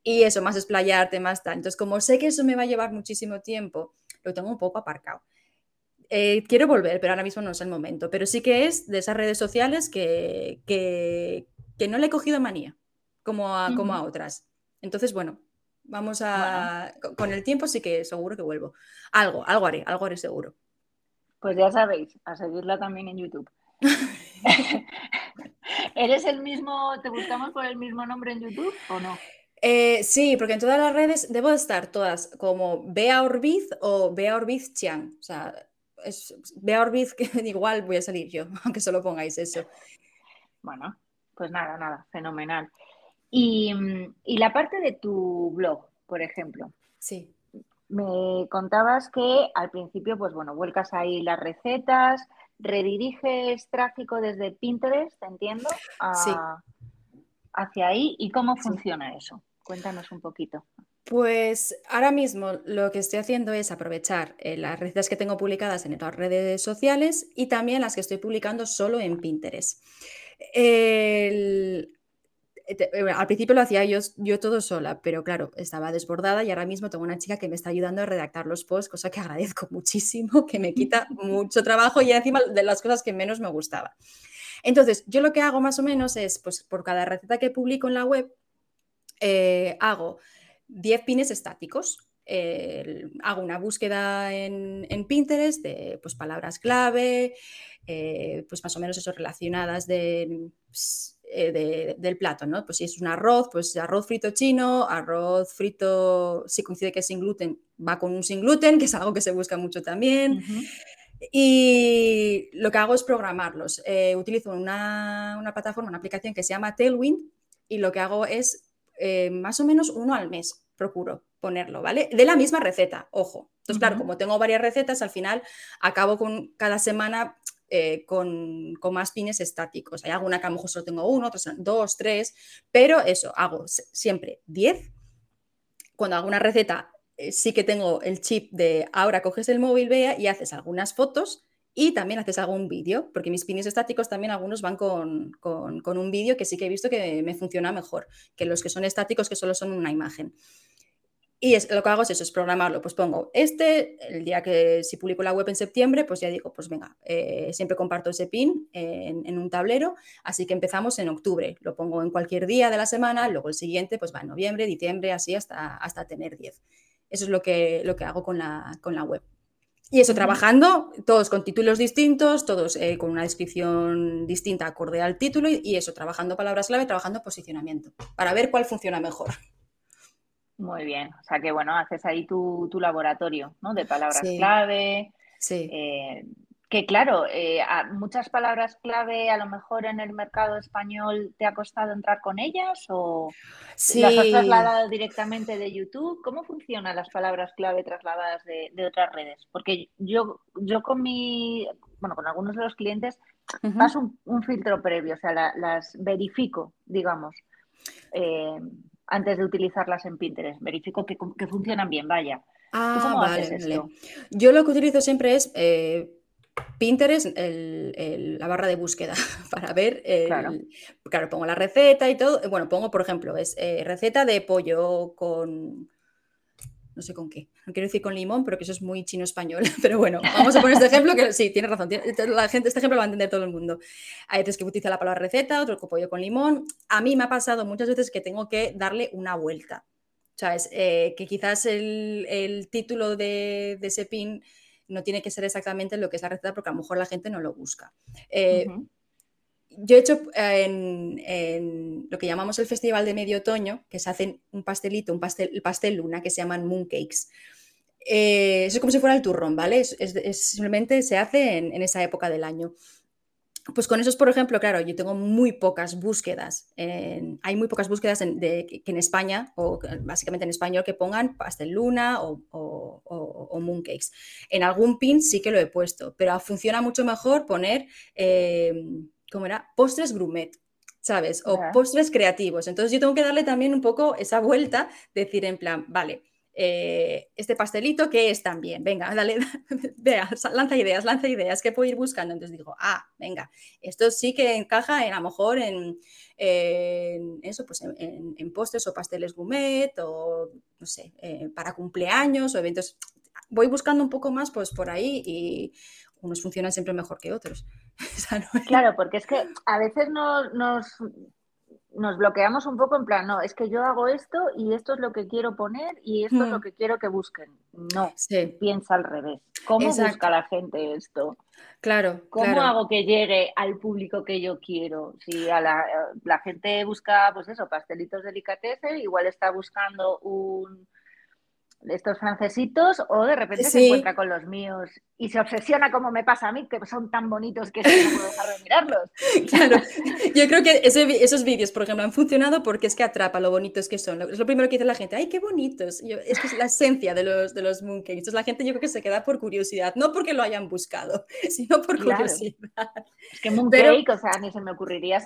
Y eso, más explayarte, más tal. Entonces, como sé que eso me va a llevar muchísimo tiempo, lo tengo un poco aparcado. Eh, quiero volver, pero ahora mismo no es el momento. Pero sí que es de esas redes sociales que, que, que no le he cogido manía, como a, como a otras. Entonces, bueno, vamos a... con- Con el tiempo sí que seguro que vuelvo. Algo, algo haré, algo haré seguro. Pues ya sabéis, a seguirla también en YouTube. ¿Eres el mismo, te buscamos por el mismo nombre en YouTube o no? Eh, sí, porque en todas las redes debo de estar todas como Bea Orbiz o Bea Orbiz Chiang. O sea, es Bea Orbiz que igual voy a salir yo, aunque solo pongáis eso. Bueno, pues nada, nada, fenomenal. Y, y la parte de tu blog, por ejemplo, Sí, me contabas que al principio, pues bueno, vuelcas ahí las recetas, rediriges tráfico desde Pinterest, entiendo, Sí. a- hacia ahí. ¿Y cómo Sí. funciona eso? Cuéntanos un poquito. Pues ahora mismo lo que estoy haciendo es aprovechar eh, las recetas que tengo publicadas en otras redes sociales y también las que estoy publicando solo en Pinterest. El- te- eh, al principio lo hacía yo, yo todo sola, pero claro, estaba desbordada y ahora mismo tengo una chica que me está ayudando a redactar los posts, cosa que agradezco muchísimo, que me quita mucho trabajo y encima de las cosas que menos me gustaba. Entonces, yo lo que hago más o menos es, pues por cada receta que publico en la web, eh, hago 10 pines estáticos. Eh, hago una búsqueda en, en Pinterest de pues, palabras clave, eh, pues más o menos eso relacionadas de, eh, de- del plato, ¿no? Pues si es un arroz, pues arroz frito chino, arroz frito, si coincide que es sin gluten, va con un sin gluten, que es algo que se busca mucho también. Y lo que hago es programarlos. Eh, utilizo una, una plataforma, una aplicación que se llama Tailwind y lo que hago es eh, más o menos uno al mes, procuro ponerlo, ¿vale? De la misma receta, ojo. Entonces, claro, como tengo varias recetas, al final acabo con cada semana eh, con, con más pines estáticos. Hay alguna que a lo mejor solo tengo uno, otras dos, tres, pero eso, hago siempre 10. Cuando hago una receta eh, sí que tengo el chip de ahora coges el móvil, vea y haces algunas fotos y también haces algún vídeo, porque mis pines estáticos también algunos van con, con un vídeo que sí que he visto que me funciona mejor que los que son estáticos que solo son una imagen. Y lo que hago es eso, es programarlo. Pues pongo este, el día que si publico la web en septiembre, pues ya digo, pues venga, eh, siempre comparto ese pin en, un tablero, así que empezamos en octubre. Lo pongo en cualquier día de la semana, luego el siguiente, pues va en noviembre, diciembre, así hasta, hasta tener 10. Eso es lo que, lo que hago con la, con la web. Y eso, trabajando, todos con títulos distintos, todos eh, con una descripción distinta acorde al título y, y eso, trabajando palabras clave, trabajando posicionamiento, para ver cuál funciona mejor. Muy bien, o sea que bueno, haces ahí tu, laboratorio, ¿no? De palabras clave. Sí. Eh, que claro, eh, muchas palabras clave a lo mejor en el mercado español te ha costado entrar con ellas o las has trasladado directamente de YouTube. ¿Cómo funcionan las palabras clave trasladadas de, otras redes? Porque yo, yo con mi, bueno, con algunos de los clientes paso un, filtro previo, o sea, las verifico, digamos. Eh, antes de utilizarlas en Pinterest. Verifico que, funcionan bien, vaya. Ah, vale, Yo lo que utilizo siempre es eh, Pinterest, la barra de búsqueda, para ver, claro. claro. pongo la receta y todo. Bueno, pongo, por ejemplo, es eh, receta de pollo con no sé con qué. No quiero decir con limón, pero que eso es muy chino español. Pero bueno, vamos a poner este ejemplo que sí, tiene razón. la gente, este ejemplo lo va a entender todo el mundo. Hay veces que utiliza la palabra receta, otro pollo con limón. A mí me ha pasado muchas veces que tengo que darle una vuelta. ¿Sabes? Eh, que quizás el, título de, ese pin no tiene que ser exactamente lo que es la receta porque a lo mejor la gente no lo busca. Eh, yo he hecho eh, en, lo que llamamos el Festival de Medio Otoño, que se hacen un pastelito, un pastel, el pastel luna, que se llaman mooncakes. Eh, eso es como si fuera el turrón, ¿vale? Es, simplemente se hace en, esa época del año. Pues con esos, por ejemplo, claro, yo tengo muy pocas búsquedas. hay muy pocas búsquedas en, que en España, o básicamente en español, que pongan pastel luna o, o, mooncakes. En algún pin sí que lo he puesto, pero funciona mucho mejor poner... Eh, ¿cómo era? Postres grumet, ¿sabes? O postres creativos. Entonces yo tengo que darle también un poco esa vuelta, decir en plan, vale, eh, este pastelito, ¿qué es también? Venga, dale, vea, lanza ideas, lanza ideas, ¿qué puedo ir buscando? Entonces digo, ah, venga, esto sí que encaja en, a lo mejor en, eso, pues en, postres o pasteles gourmet o, no sé, eh, para cumpleaños o eventos. Voy buscando un poco más, pues por ahí y unos funcionan siempre mejor que otros. Claro, porque es que a veces nos, nos, bloqueamos un poco en plan, no, es que yo hago esto y esto es lo que quiero poner y esto es lo hmm. que quiero que busquen. No, piensa al revés. ¿Cómo busca la gente esto? Claro. ¿Cómo hago que llegue al público que yo quiero? Si a la, la gente busca, pues eso, pastelitos delicatessen, igual está buscando un estos francesitos o de repente se encuentra con los míos y se obsesiona como me pasa a mí, que son tan bonitos que no puedo dejar de mirarlos. Claro, yo creo que esos vídeos, por ejemplo, han funcionado porque es que atrapa lo bonitos que son. Es lo primero que dice la gente, ¡ay, qué bonitos! es que es la esencia de los, de los mooncakes. Entonces la gente yo creo que se queda por curiosidad, no porque lo hayan buscado, sino por curiosidad. Es que mooncake, o sea, ni se me ocurriría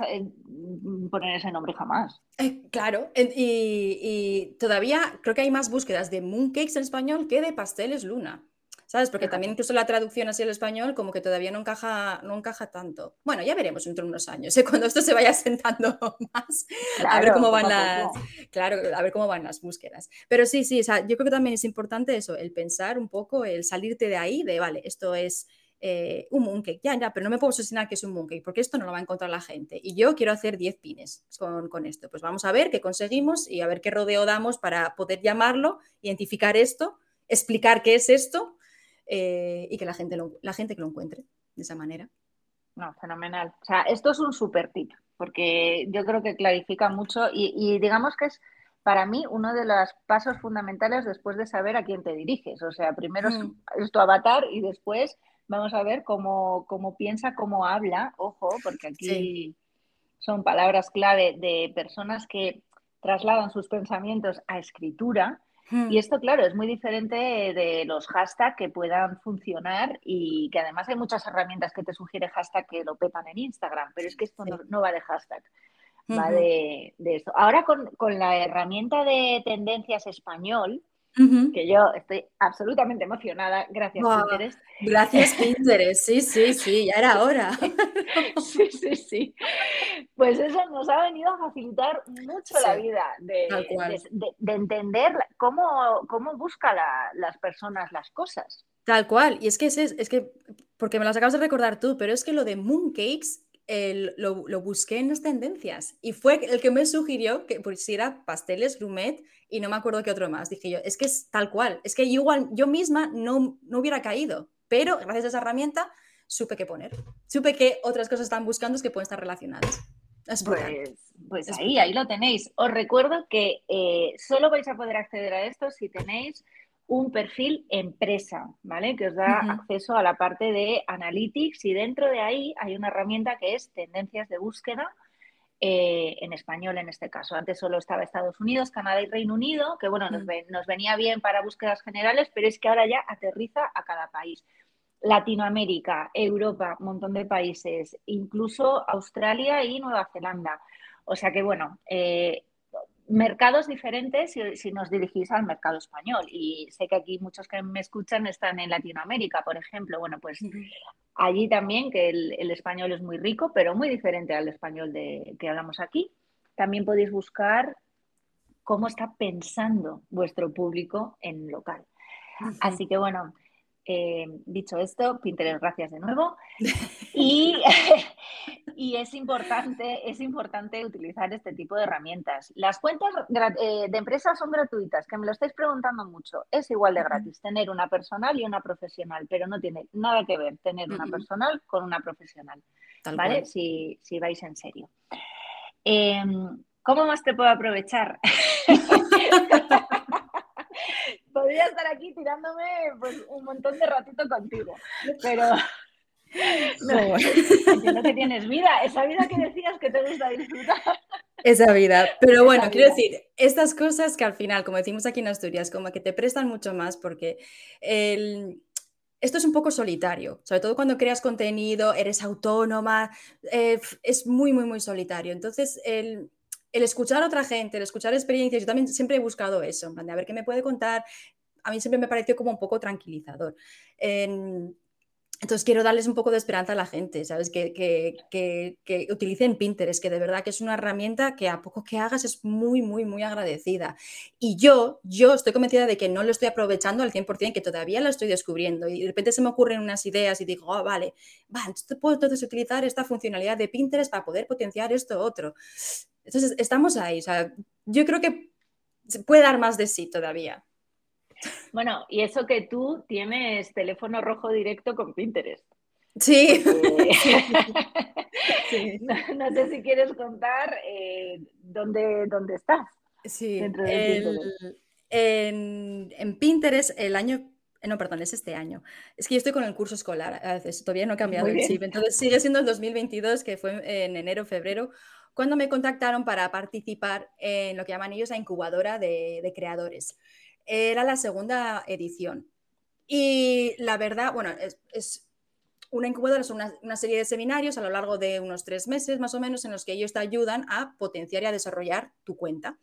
poner ese nombre jamás. Eh, claro, y, y todavía creo que hay más búsquedas de mooncakes cakes en español que de pasteles luna. ¿Sabes? Porque también incluso la traducción así al español como que todavía no encaja, no encaja tanto. Bueno, ya veremos dentro de unos años, ¿eh? cuando esto se vaya sentando más, a ver cómo van las, claro, a ver cómo van las búsquedas. Pero sí, sí, yo creo que también es importante eso, el pensar un poco, el salirte de ahí, de, vale, esto es eh, un mooncake, ya, ya, pero no me puedo obsesionar que es un mooncake, porque esto no lo va a encontrar la gente. Y yo quiero hacer 10 pines con, esto. Pues vamos a ver qué conseguimos y a ver qué rodeo damos para poder llamarlo, identificar esto, explicar qué es esto eh, y que la gente, lo, la gente que lo encuentre de esa manera. No, fenomenal. O sea, esto es un super tip, porque yo creo que clarifica mucho y, digamos que es para mí uno de los pasos fundamentales después de saber a quién te diriges. O sea, primero es, mm. tu avatar y después Vamos a ver cómo, piensa, cómo habla, ojo, porque aquí son palabras clave de personas que trasladan sus pensamientos a escritura. Hmm. Y esto, claro, es muy diferente de los hashtags que puedan funcionar y que además hay muchas herramientas que te sugiere hashtag que lo pepan en Instagram, pero es que esto no, va de hashtag, va de, de, esto. Ahora con, con, la herramienta de tendencias español, que yo estoy absolutamente emocionada, gracias Pinterest. Gracias Pinterest, sí, sí, sí, ya era hora. sí, sí, sí. Pues eso nos ha venido a facilitar mucho la vida de, entender cómo, cómo buscan las personas las cosas. Tal cual, y es que es, es que, porque me las acabas de recordar tú, pero es que lo de mooncakes lo, lo, busqué en las tendencias y fue el que me sugirió que pusiera pasteles grumet y no me acuerdo qué otro más. Dije yo, es que es tal cual, es que igual, yo misma no, no hubiera caído, pero gracias a esa herramienta supe qué poner. Supe que otras cosas están buscando que pueden estar relacionadas. pues, pues ahí, ahí lo tenéis. Os recuerdo que eh, solo vais a poder acceder a esto si tenéis un perfil empresa, ¿vale? Que os da acceso a la parte de analytics y dentro de ahí hay una herramienta que es tendencias de búsqueda eh, en español en este caso. Antes solo estaba Estados Unidos, Canadá y Reino Unido, que bueno, nos, nos venía bien para búsquedas generales, pero es que ahora ya aterriza a cada país. Latinoamérica, Europa, un montón de países, incluso Australia y Nueva Zelanda. O sea que bueno, eh, mercados diferentes si, nos dirigís al mercado español. Y sé que aquí muchos que me escuchan están en Latinoamérica, por ejemplo. Bueno, pues allí también, que el, español es muy rico, pero muy diferente al español de, que hablamos aquí. También podéis buscar cómo está pensando vuestro público en local. Así que bueno, eh, dicho esto, Pinterest, gracias de nuevo. Y, y, es, importante, es importante utilizar este tipo de herramientas. Las cuentas eh, de empresas son gratuitas, que me lo estáis preguntando mucho. Es igual de gratis tener una personal y una profesional, pero no tiene nada que ver tener una personal con una profesional. ¿Vale? Si, si, vais en serio. Em, ¿Cómo más te puedo aprovechar? podría estar aquí tirándome pues, un montón de ratito contigo, pero no, entiendo que tienes vida, esa vida que decías que te gusta disfrutar. Esa vida, pero bueno, quiero decir, estas cosas que al final, como decimos aquí en Asturias, como que te prestan mucho más porque esto es un poco solitario, sobre todo cuando creas contenido, eres autónoma, eh, es muy, muy, muy solitario. Entonces, el, el escuchar a otra gente, el escuchar experiencias, yo también siempre he buscado eso, en plan de a ver qué me puede contar, a mí siempre me pareció como un poco tranquilizador. Entonces quiero darles un poco de esperanza a la gente, ¿sabes? Que, que, utilicen Pinterest, que de verdad que es una herramienta que a poco que hagas es muy, muy, muy agradecida. Y yo, yo estoy convencida de que no lo estoy aprovechando al 100%, que todavía lo estoy descubriendo y de repente se me ocurren unas ideas y digo, oh, vale, va, entonces puedo entonces utilizar esta funcionalidad de Pinterest para poder potenciar esto otro. Entonces, estamos ahí. O sea, yo creo que se puede dar más de sí todavía. Bueno, y eso que tú tienes teléfono rojo directo con Pinterest. Sí. No, sé si quieres contar eh, dónde, dónde, estás. Sí. en, en, Pinterest el año no, perdón, es este año. Es que yo estoy con el curso escolar, todavía no he cambiado el chip. Entonces sigue siendo el 2022, que fue en enero, febrero, cuando me contactaron para participar en lo que llaman ellos la incubadora de, creadores. Era la segunda edición. Y la verdad, bueno, es, una incubadora, es una, una, serie de seminarios a lo largo de unos tres meses más o menos en los que ellos te ayudan a potenciar y a desarrollar tu cuenta.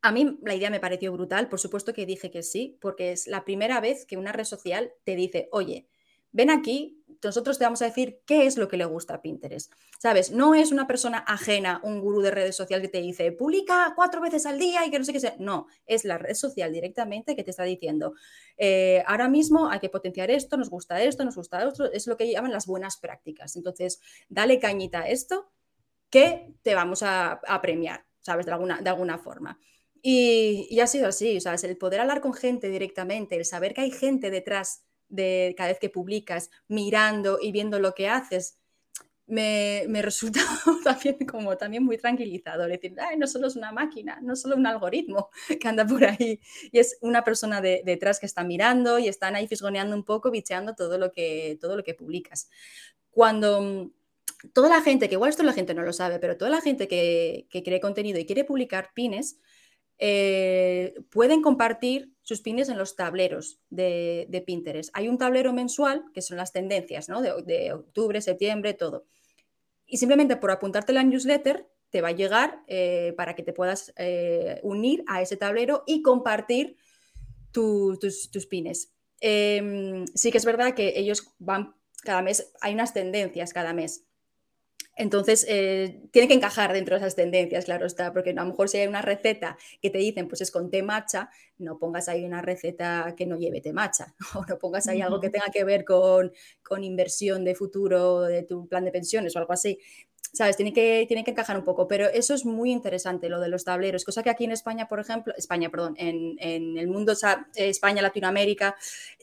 A mí la idea me pareció brutal, por supuesto que dije que sí, porque es la primera vez que una red social te dice, oye, ven aquí, nosotros te vamos a decir qué es lo que le gusta a Pinterest. ¿Sabes? No es una persona ajena, un gurú de redes sociales que te dice, publica cuatro veces al día y que no sé qué sea. No, es la red social directamente que te está diciendo, eh, ahora mismo hay que potenciar esto, nos gusta esto, nos gusta esto, es lo que llaman las buenas prácticas. Entonces, dale cañita a esto que te vamos a, premiar, ¿sabes? De alguna, de alguna forma. Y, y, ha sido así, ¿sabes? El poder hablar con gente directamente, el saber que hay gente detrás de cada vez que publicas, mirando y viendo lo que haces, me, me resulta también como también muy tranquilizador. decir, no solo es una máquina, no solo un algoritmo que anda por ahí, y es una persona detrás que está mirando y están ahí fisgoneando un poco, bicheando todo lo que, todo lo que publicas. Cuando mm, toda la gente, que igual esto la gente no lo sabe, pero toda la gente que, que cree contenido y quiere publicar pines, eh, pueden compartir sus pines en los tableros de, Pinterest. Hay un tablero mensual, que son las tendencias, ¿no? De, octubre, septiembre, todo. Y simplemente por apuntarte la newsletter, te va a llegar eh, para que te puedas eh, unir a ese tablero y compartir tus, tus, pines. Em, sí que es verdad que ellos van cada mes, hay unas tendencias cada mes. Entonces, eh, tiene que encajar dentro de esas tendencias, claro está, porque a lo mejor si hay una receta que te dicen, pues es con té matcha, no pongas ahí una receta que no lleve té matcha, o no pongas ahí algo que tenga que ver con, con inversión de futuro de tu plan de pensiones o algo así. ¿Sabes? Tiene que, tiene que encajar un poco, pero eso es muy interesante, lo de los tableros, cosa que aquí en España, por ejemplo, España, perdón, en, en el mundo, España, Latinoamérica,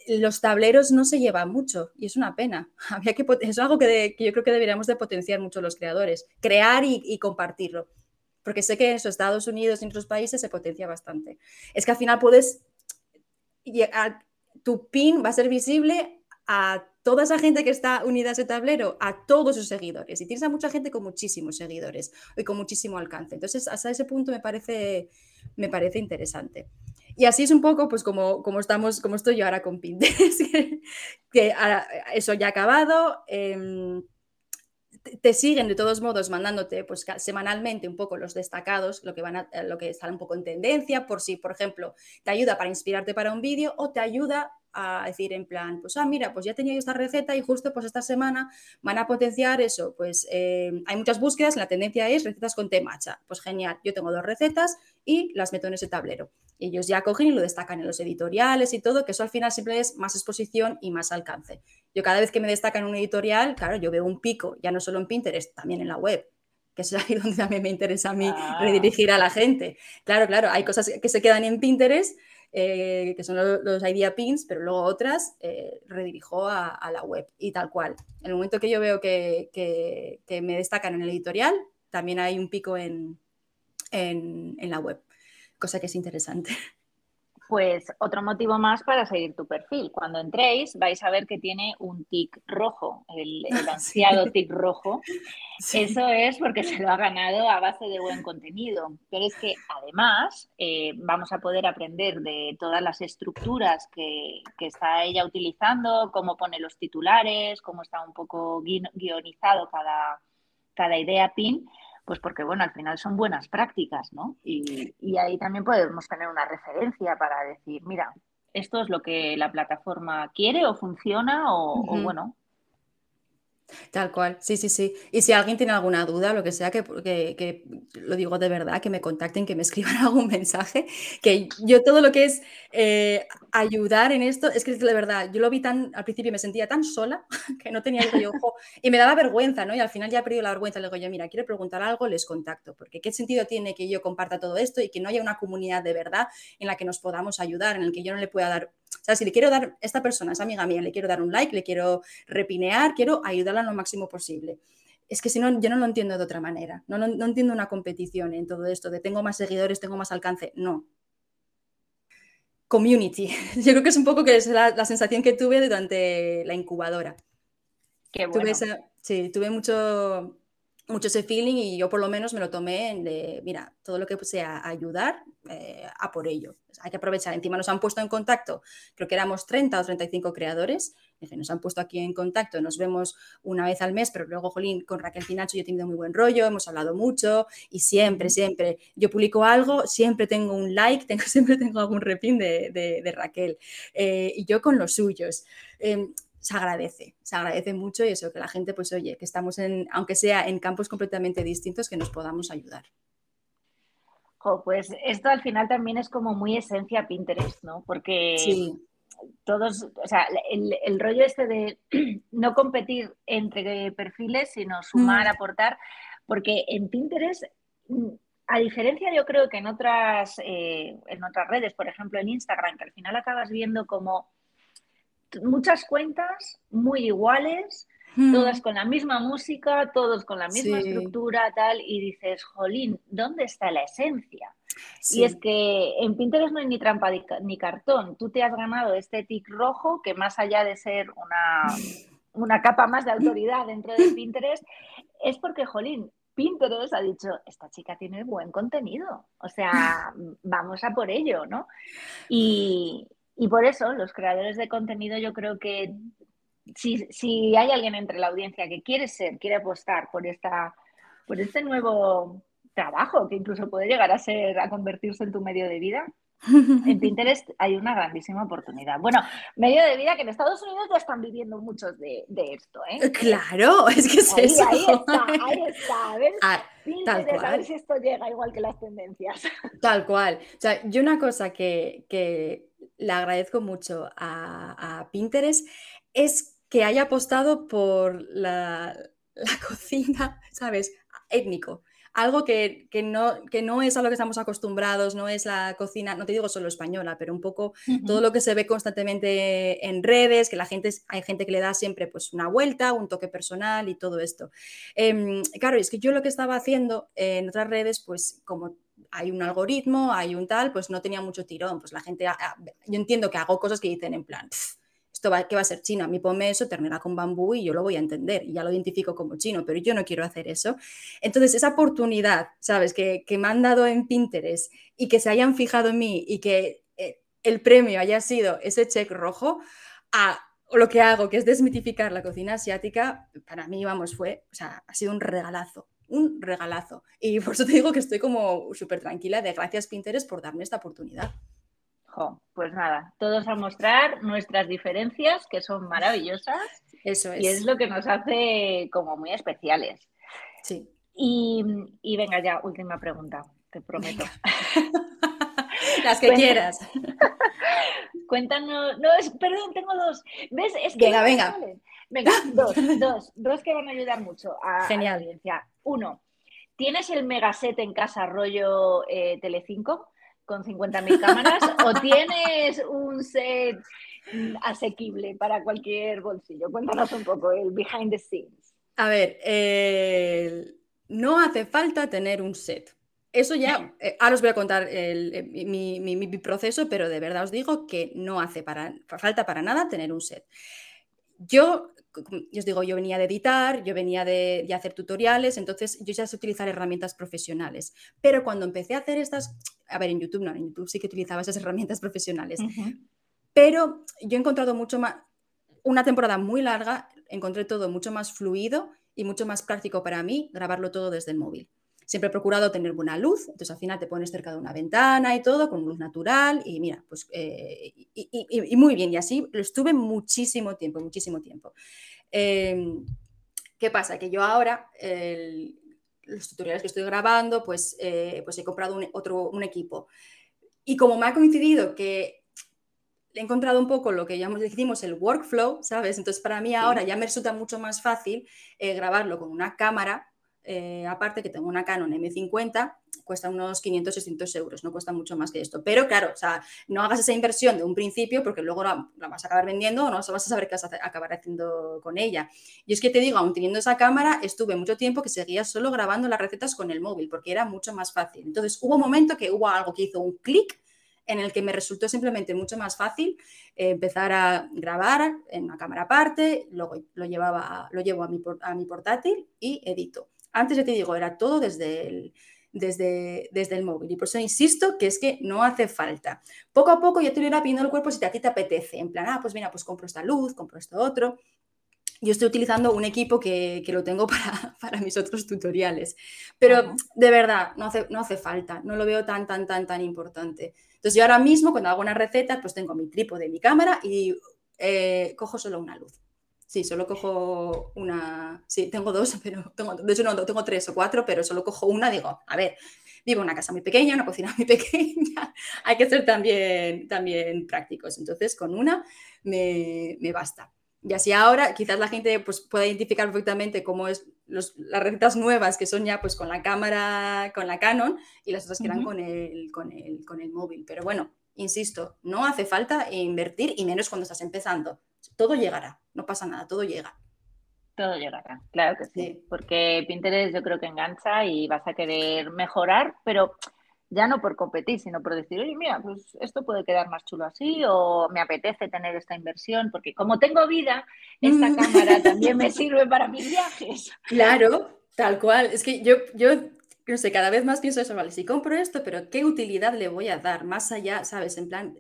los tableros no se llevan mucho y es una pena. Había que, es algo que, yo creo que deberíamos de potenciar mucho los creadores, crear y, compartirlo, porque sé que en Estados Unidos y en otros países se potencia bastante. Es que al final puedes, tu pin va a ser visible a toda esa gente que está unida a ese tablero, a todos sus seguidores. Y tienes a mucha gente con muchísimos seguidores y con muchísimo alcance. Entonces, hasta ese punto me parece, me parece interesante. Y así es un poco, pues, como, como, estamos, como estoy yo ahora con Pinterest, que, eso ya ha acabado. Em, te siguen de todos modos mandándote pues semanalmente un poco los destacados, lo que van a, lo que está un poco en tendencia, por si, por ejemplo, te ayuda para inspirarte para un vídeo o te ayuda a decir en plan, pues, ah, mira, pues ya tenía yo esta receta y justo pues esta semana van a potenciar eso, pues eh, hay muchas búsquedas, la tendencia es recetas con té matcha, pues genial, yo tengo dos recetas y las meto en ese tablero. Ellos ya cogen y lo destacan en los editoriales y todo, que eso al final siempre es más exposición y más alcance. Yo cada vez que me destacan un editorial, claro, yo veo un pico, ya no solo en Pinterest, también en la web, que es ahí donde también me interesa a mí ah. redirigir a la gente. Claro, claro, hay cosas que se quedan en Pinterest eh, que son los, idea pins, pero luego otras eh, redirijo a, la web y tal cual. En el momento que yo veo que, me destacan en el editorial, también hay un pico en, en la web, cosa que es interesante. Pues otro motivo más para seguir tu perfil. Cuando entréis vais a ver que tiene un tic rojo, el, ansiado tic rojo. Eso es porque se lo ha ganado a base de buen contenido. Pero es que además eh, vamos a poder aprender de todas las estructuras que, que, está ella utilizando, cómo pone los titulares, cómo está un poco guionizado cada, cada idea pin pues porque, bueno, al final son buenas prácticas, ¿no? Y, ahí también podemos tener una referencia para decir, mira, esto es lo que la plataforma quiere o funciona o, o bueno, Tal cual, sí, sí, sí. Y si alguien tiene alguna duda, lo que sea, que, que, lo digo de verdad, que me contacten, que me escriban algún mensaje, que yo todo lo que es eh, ayudar en esto, es que de verdad, yo lo vi tan, al principio me sentía tan sola que no tenía el ojo y me daba vergüenza, ¿no? Y al final ya he perdido la vergüenza, le digo yo, mira, quiero preguntar algo, les contacto, porque ¿qué sentido tiene que yo comparta todo esto y que no haya una comunidad de verdad en la que nos podamos ayudar, en la que yo no le pueda dar o sea, si le quiero dar, esta persona es amiga mía, le quiero dar un like, le quiero repinear, quiero ayudarla lo máximo posible. Es que si no, yo no lo entiendo de otra manera. No, no, entiendo una competición en todo esto de tengo más seguidores, tengo más alcance. No. Community. Yo creo que es un poco que es la, sensación que tuve durante la incubadora. Qué bueno. sí, tuve mucho, mucho ese feeling y yo por lo menos me lo tomé en de, mira, todo lo que sea ayudar, eh, a por ello. Hay que aprovechar. Encima nos han puesto en contacto, creo que éramos 30 o 35 creadores, nos han puesto aquí en contacto, nos vemos una vez al mes, pero luego, Jolín, con Raquel Pinacho yo he tenido muy buen rollo, hemos hablado mucho y siempre, siempre, yo publico algo, siempre tengo un like, tengo, siempre tengo algún repin de, Raquel eh, y yo con los suyos. Em, se agradece, se agradece mucho y eso, que la gente, pues oye, que estamos en, aunque sea en campos completamente distintos, que nos podamos ayudar. pues esto al final también es como muy esencia Pinterest, ¿no? Porque todos, o sea, el, rollo este de no competir entre perfiles, sino sumar, mm. aportar, porque en Pinterest, mm, a diferencia yo creo que en otras, eh, en otras redes, por ejemplo en Instagram, que al final acabas viendo como muchas cuentas muy iguales, hmm. todas con la misma música, todos con la misma estructura, tal, y dices, jolín, ¿dónde está la esencia? Y es que en Pinterest no hay ni trampa ni cartón. Tú te has ganado este tic rojo que más allá de ser una, una capa más de autoridad dentro de Pinterest, es porque, jolín, Pinterest ha dicho, esta chica tiene buen contenido, o sea, vamos a por ello, ¿no? Y, y por eso los creadores de contenido yo creo que si, si, hay alguien entre la audiencia que quiere ser, quiere apostar por, esta, por este nuevo trabajo que incluso puede llegar a ser, a convertirse en tu medio de vida, En Pinterest hay una grandísima oportunidad. Bueno, medio de vida que en Estados Unidos ya están viviendo muchos de, esto, ¿eh? Claro, es que es ahí, eso. Ahí está, ahí está. A ver, Ah, tal Pinterest, a ver si esto llega igual que las tendencias. Tal cual. O sea, yo una cosa que, que le agradezco mucho a, a Pinterest es que haya apostado por la, la cocina, ¿sabes? Étnico. Algo que, que no, que no es a lo que estamos acostumbrados, no es la cocina, no te digo solo española, pero un poco todo lo que se ve constantemente en redes, que la gente, hay gente que le da siempre pues una vuelta, un toque personal y todo esto. Em, claro, es que yo lo que estaba haciendo en otras redes, pues como hay un algoritmo, hay un tal, pues no tenía mucho tirón. Pues la gente, yo entiendo que hago cosas que dicen en plan, "Pff, esto va, ¿qué va a ser chino? A mí ponme eso, ternera con bambú y yo lo voy a entender y ya lo identifico como chino, pero yo no quiero hacer eso. Entonces, esa oportunidad, ¿sabes? Que, que me han dado en Pinterest y que se hayan fijado en mí y que eh, el premio haya sido ese check rojo, a lo que hago, que es desmitificar la cocina asiática, para mí, vamos, fue, o sea, ha sido un regalazo, un regalazo. Y por eso te digo que estoy como súper tranquila de gracias Pinterest por darme esta oportunidad. Jo, pues nada, todos a mostrar nuestras diferencias, que son maravillosas, Eso es. y es lo que nos hace como muy especiales. Sí. Y, y venga ya, última pregunta, te prometo. Las que quieras. Cuéntanos, no, es, perdón, tengo dos. ¿Ves? Es que Venga, venga. salen. Venga, dos, dos, dos que van a ayudar mucho a, a la Genial. audiencia. Uno, ¿tienes el megaset en casa rollo eh, Telecinco con 50.000 cámaras o tienes un set asequible para cualquier bolsillo? Cuéntanos un poco el behind the scenes. A ver, eh, no hace falta tener un set. Eso ya, eh, ahora os voy a contar el- eh, mi, mi- mi- mi proceso, pero de verdad os digo que no hace para, falta para nada tener un set. Yo, os digo, yo venía de editar, yo venía de, de hacer tutoriales, entonces yo ya sé utilizar herramientas profesionales. Pero cuando empecé a hacer estas, a ver, en YouTube no, en YouTube sí que utilizaba esas herramientas profesionales, pero yo he encontrado mucho más, una temporada muy larga, encontré todo mucho más fluido y mucho más práctico para mí grabarlo todo desde el móvil. Siempre he procurado tener buena luz, entonces al final te pones cerca de una ventana y todo, con luz natural, y mira, pues, eh, y, y- y- y muy bien, y así lo estuve muchísimo tiempo, muchísimo tiempo. Eh, ¿Qué pasa? Que yo ahora, el- los tutoriales que estoy grabando, pues, eh, pues he comprado un, otro, un equipo. Y como me ha coincidido que he encontrado un poco lo que llamamos, decimos el workflow, ¿sabes? Entonces para mí ahora ya me resulta mucho más fácil eh, grabarlo con una cámara, eh, aparte que tengo una Canon M50, cuesta unos 500, 600 euros, no cuesta mucho más que esto. Pero claro, o sea, no hagas esa inversión de un principio porque luego la, vas a acabar vendiendo o no vas a saber qué vas a acabar haciendo con ella. Y es que te digo, aún teniendo esa cámara, estuve mucho tiempo que seguía solo grabando las recetas con el móvil porque era mucho más fácil. Entonces hubo un momento que hubo algo que hizo un clic en el que me resultó simplemente mucho más fácil eh, empezar a grabar en una cámara aparte, luego lo, llevaba, lo llevo a mi, a mi portátil y edito. Antes ya te digo, era todo desde el, desde, desde el móvil y por eso insisto que es que no hace falta. Poco a poco ya te lo irá pidiendo el cuerpo si a ti te apetece, en plan, ah, pues mira, pues compro esta luz, compro esto otro. Yo estoy utilizando un equipo que, que lo tengo para, para mis otros tutoriales, pero Ajá. de verdad, no hace, no hace falta, no lo veo tan, tan, tan, tan importante. Entonces yo ahora mismo cuando hago una receta, pues tengo mi trípode, mi cámara y eh, cojo solo una luz. Sí, solo cojo una. Sí, tengo dos, pero tengo, de hecho no, tengo tres o cuatro, pero solo cojo una. Digo, a ver, vivo en una casa muy pequeña, una cocina muy pequeña, hay que ser también, también prácticos. Entonces, con una me, me basta. Y así ahora quizás la gente pues, pueda identificar perfectamente cómo es los- las recetas nuevas que son ya pues con la cámara, con la Canon y las otras que eran Ujú. con el, con, el, con el móvil. Pero bueno, insisto, no hace falta invertir y menos cuando estás empezando. Todo llegará, no pasa nada, todo llega. Todo llegará, claro que sí, Sí. porque Pinterest yo creo que engancha y vas a querer mejorar, pero ya no por competir, sino por decir, oye, mira, pues esto puede quedar más chulo así o me apetece tener esta inversión, porque como tengo vida, esta Mm. cámara también me sirve para mis viajes. Claro, tal cual. Es que yo, yo, no sé, cada vez más pienso eso, vale, si compro esto, pero ¿qué utilidad le voy a dar? Más allá, ¿sabes? En plan,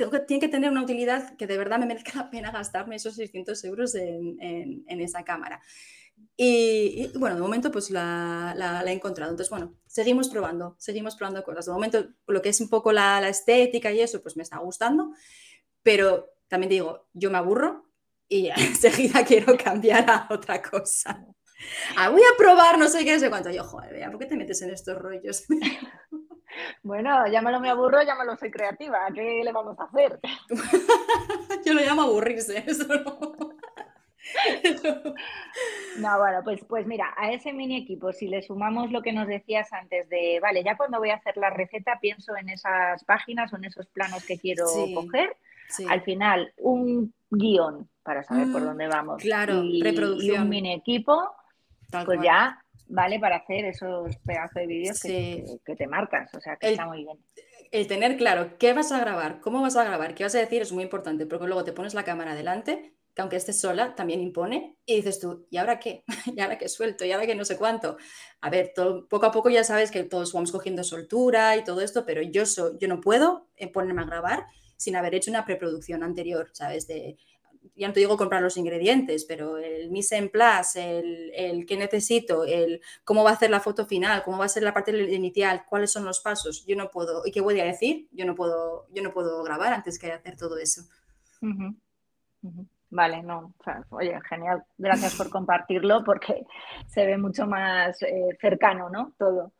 tengo que, tiene que tener una utilidad que de verdad me merezca la pena gastarme esos 600 euros en, en- en esa cámara. Y, y, bueno, de momento pues la, la, la, he encontrado. Entonces, bueno, seguimos probando, seguimos probando cosas. De momento lo que es un poco la, la estética y eso, pues me está gustando. Pero también digo, yo me aburro y enseguida quiero cambiar a otra cosa. Ah, voy a probar no sé qué, no sé cuánto. Yo, joder, ¿por qué te metes en estos rollos? Bueno, llámalo me aburro, llámalo soy creativa. ¿Qué le vamos a hacer? Yo lo llamo aburrirse, eso no. No, bueno, pues, pues mira, a ese mini equipo, si le sumamos lo que nos decías antes de, vale, ya cuando voy a hacer la receta pienso en esas páginas o en esos planos que quiero Sí, coger, sí. al final un guion para saber por Mm, dónde vamos claro, y, y un mini equipo, Tal pues cual. ya vale para hacer esos pedazos de vídeos que, Sí. que- que te marcas, o sea que El- está muy bien. El tener claro qué vas a grabar, cómo vas a grabar, qué vas a decir es muy importante, porque luego te pones la cámara delante, que aunque estés sola, también impone, y dices tú, ¿y ahora qué? ¿Y ahora qué suelto? ¿Y ahora qué no sé cuánto? A ver, todo- poco a poco ya sabes que todos vamos cogiendo soltura y todo esto, pero yo, so- yo no puedo eh, ponerme a grabar sin haber hecho una preproducción anterior, ¿sabes? De, ya no te digo comprar los ingredientes, pero el mise en place, el, el qué necesito, el cómo va a ser la foto final, cómo va a ser la parte inicial, cuáles son los pasos, yo no puedo, y qué voy a decir, yo no puedo, yo no puedo grabar antes que hacer todo eso. Vale, no, oye, genial, gracias por compartirlo porque se ve mucho más eh, cercano, ¿no? Todo.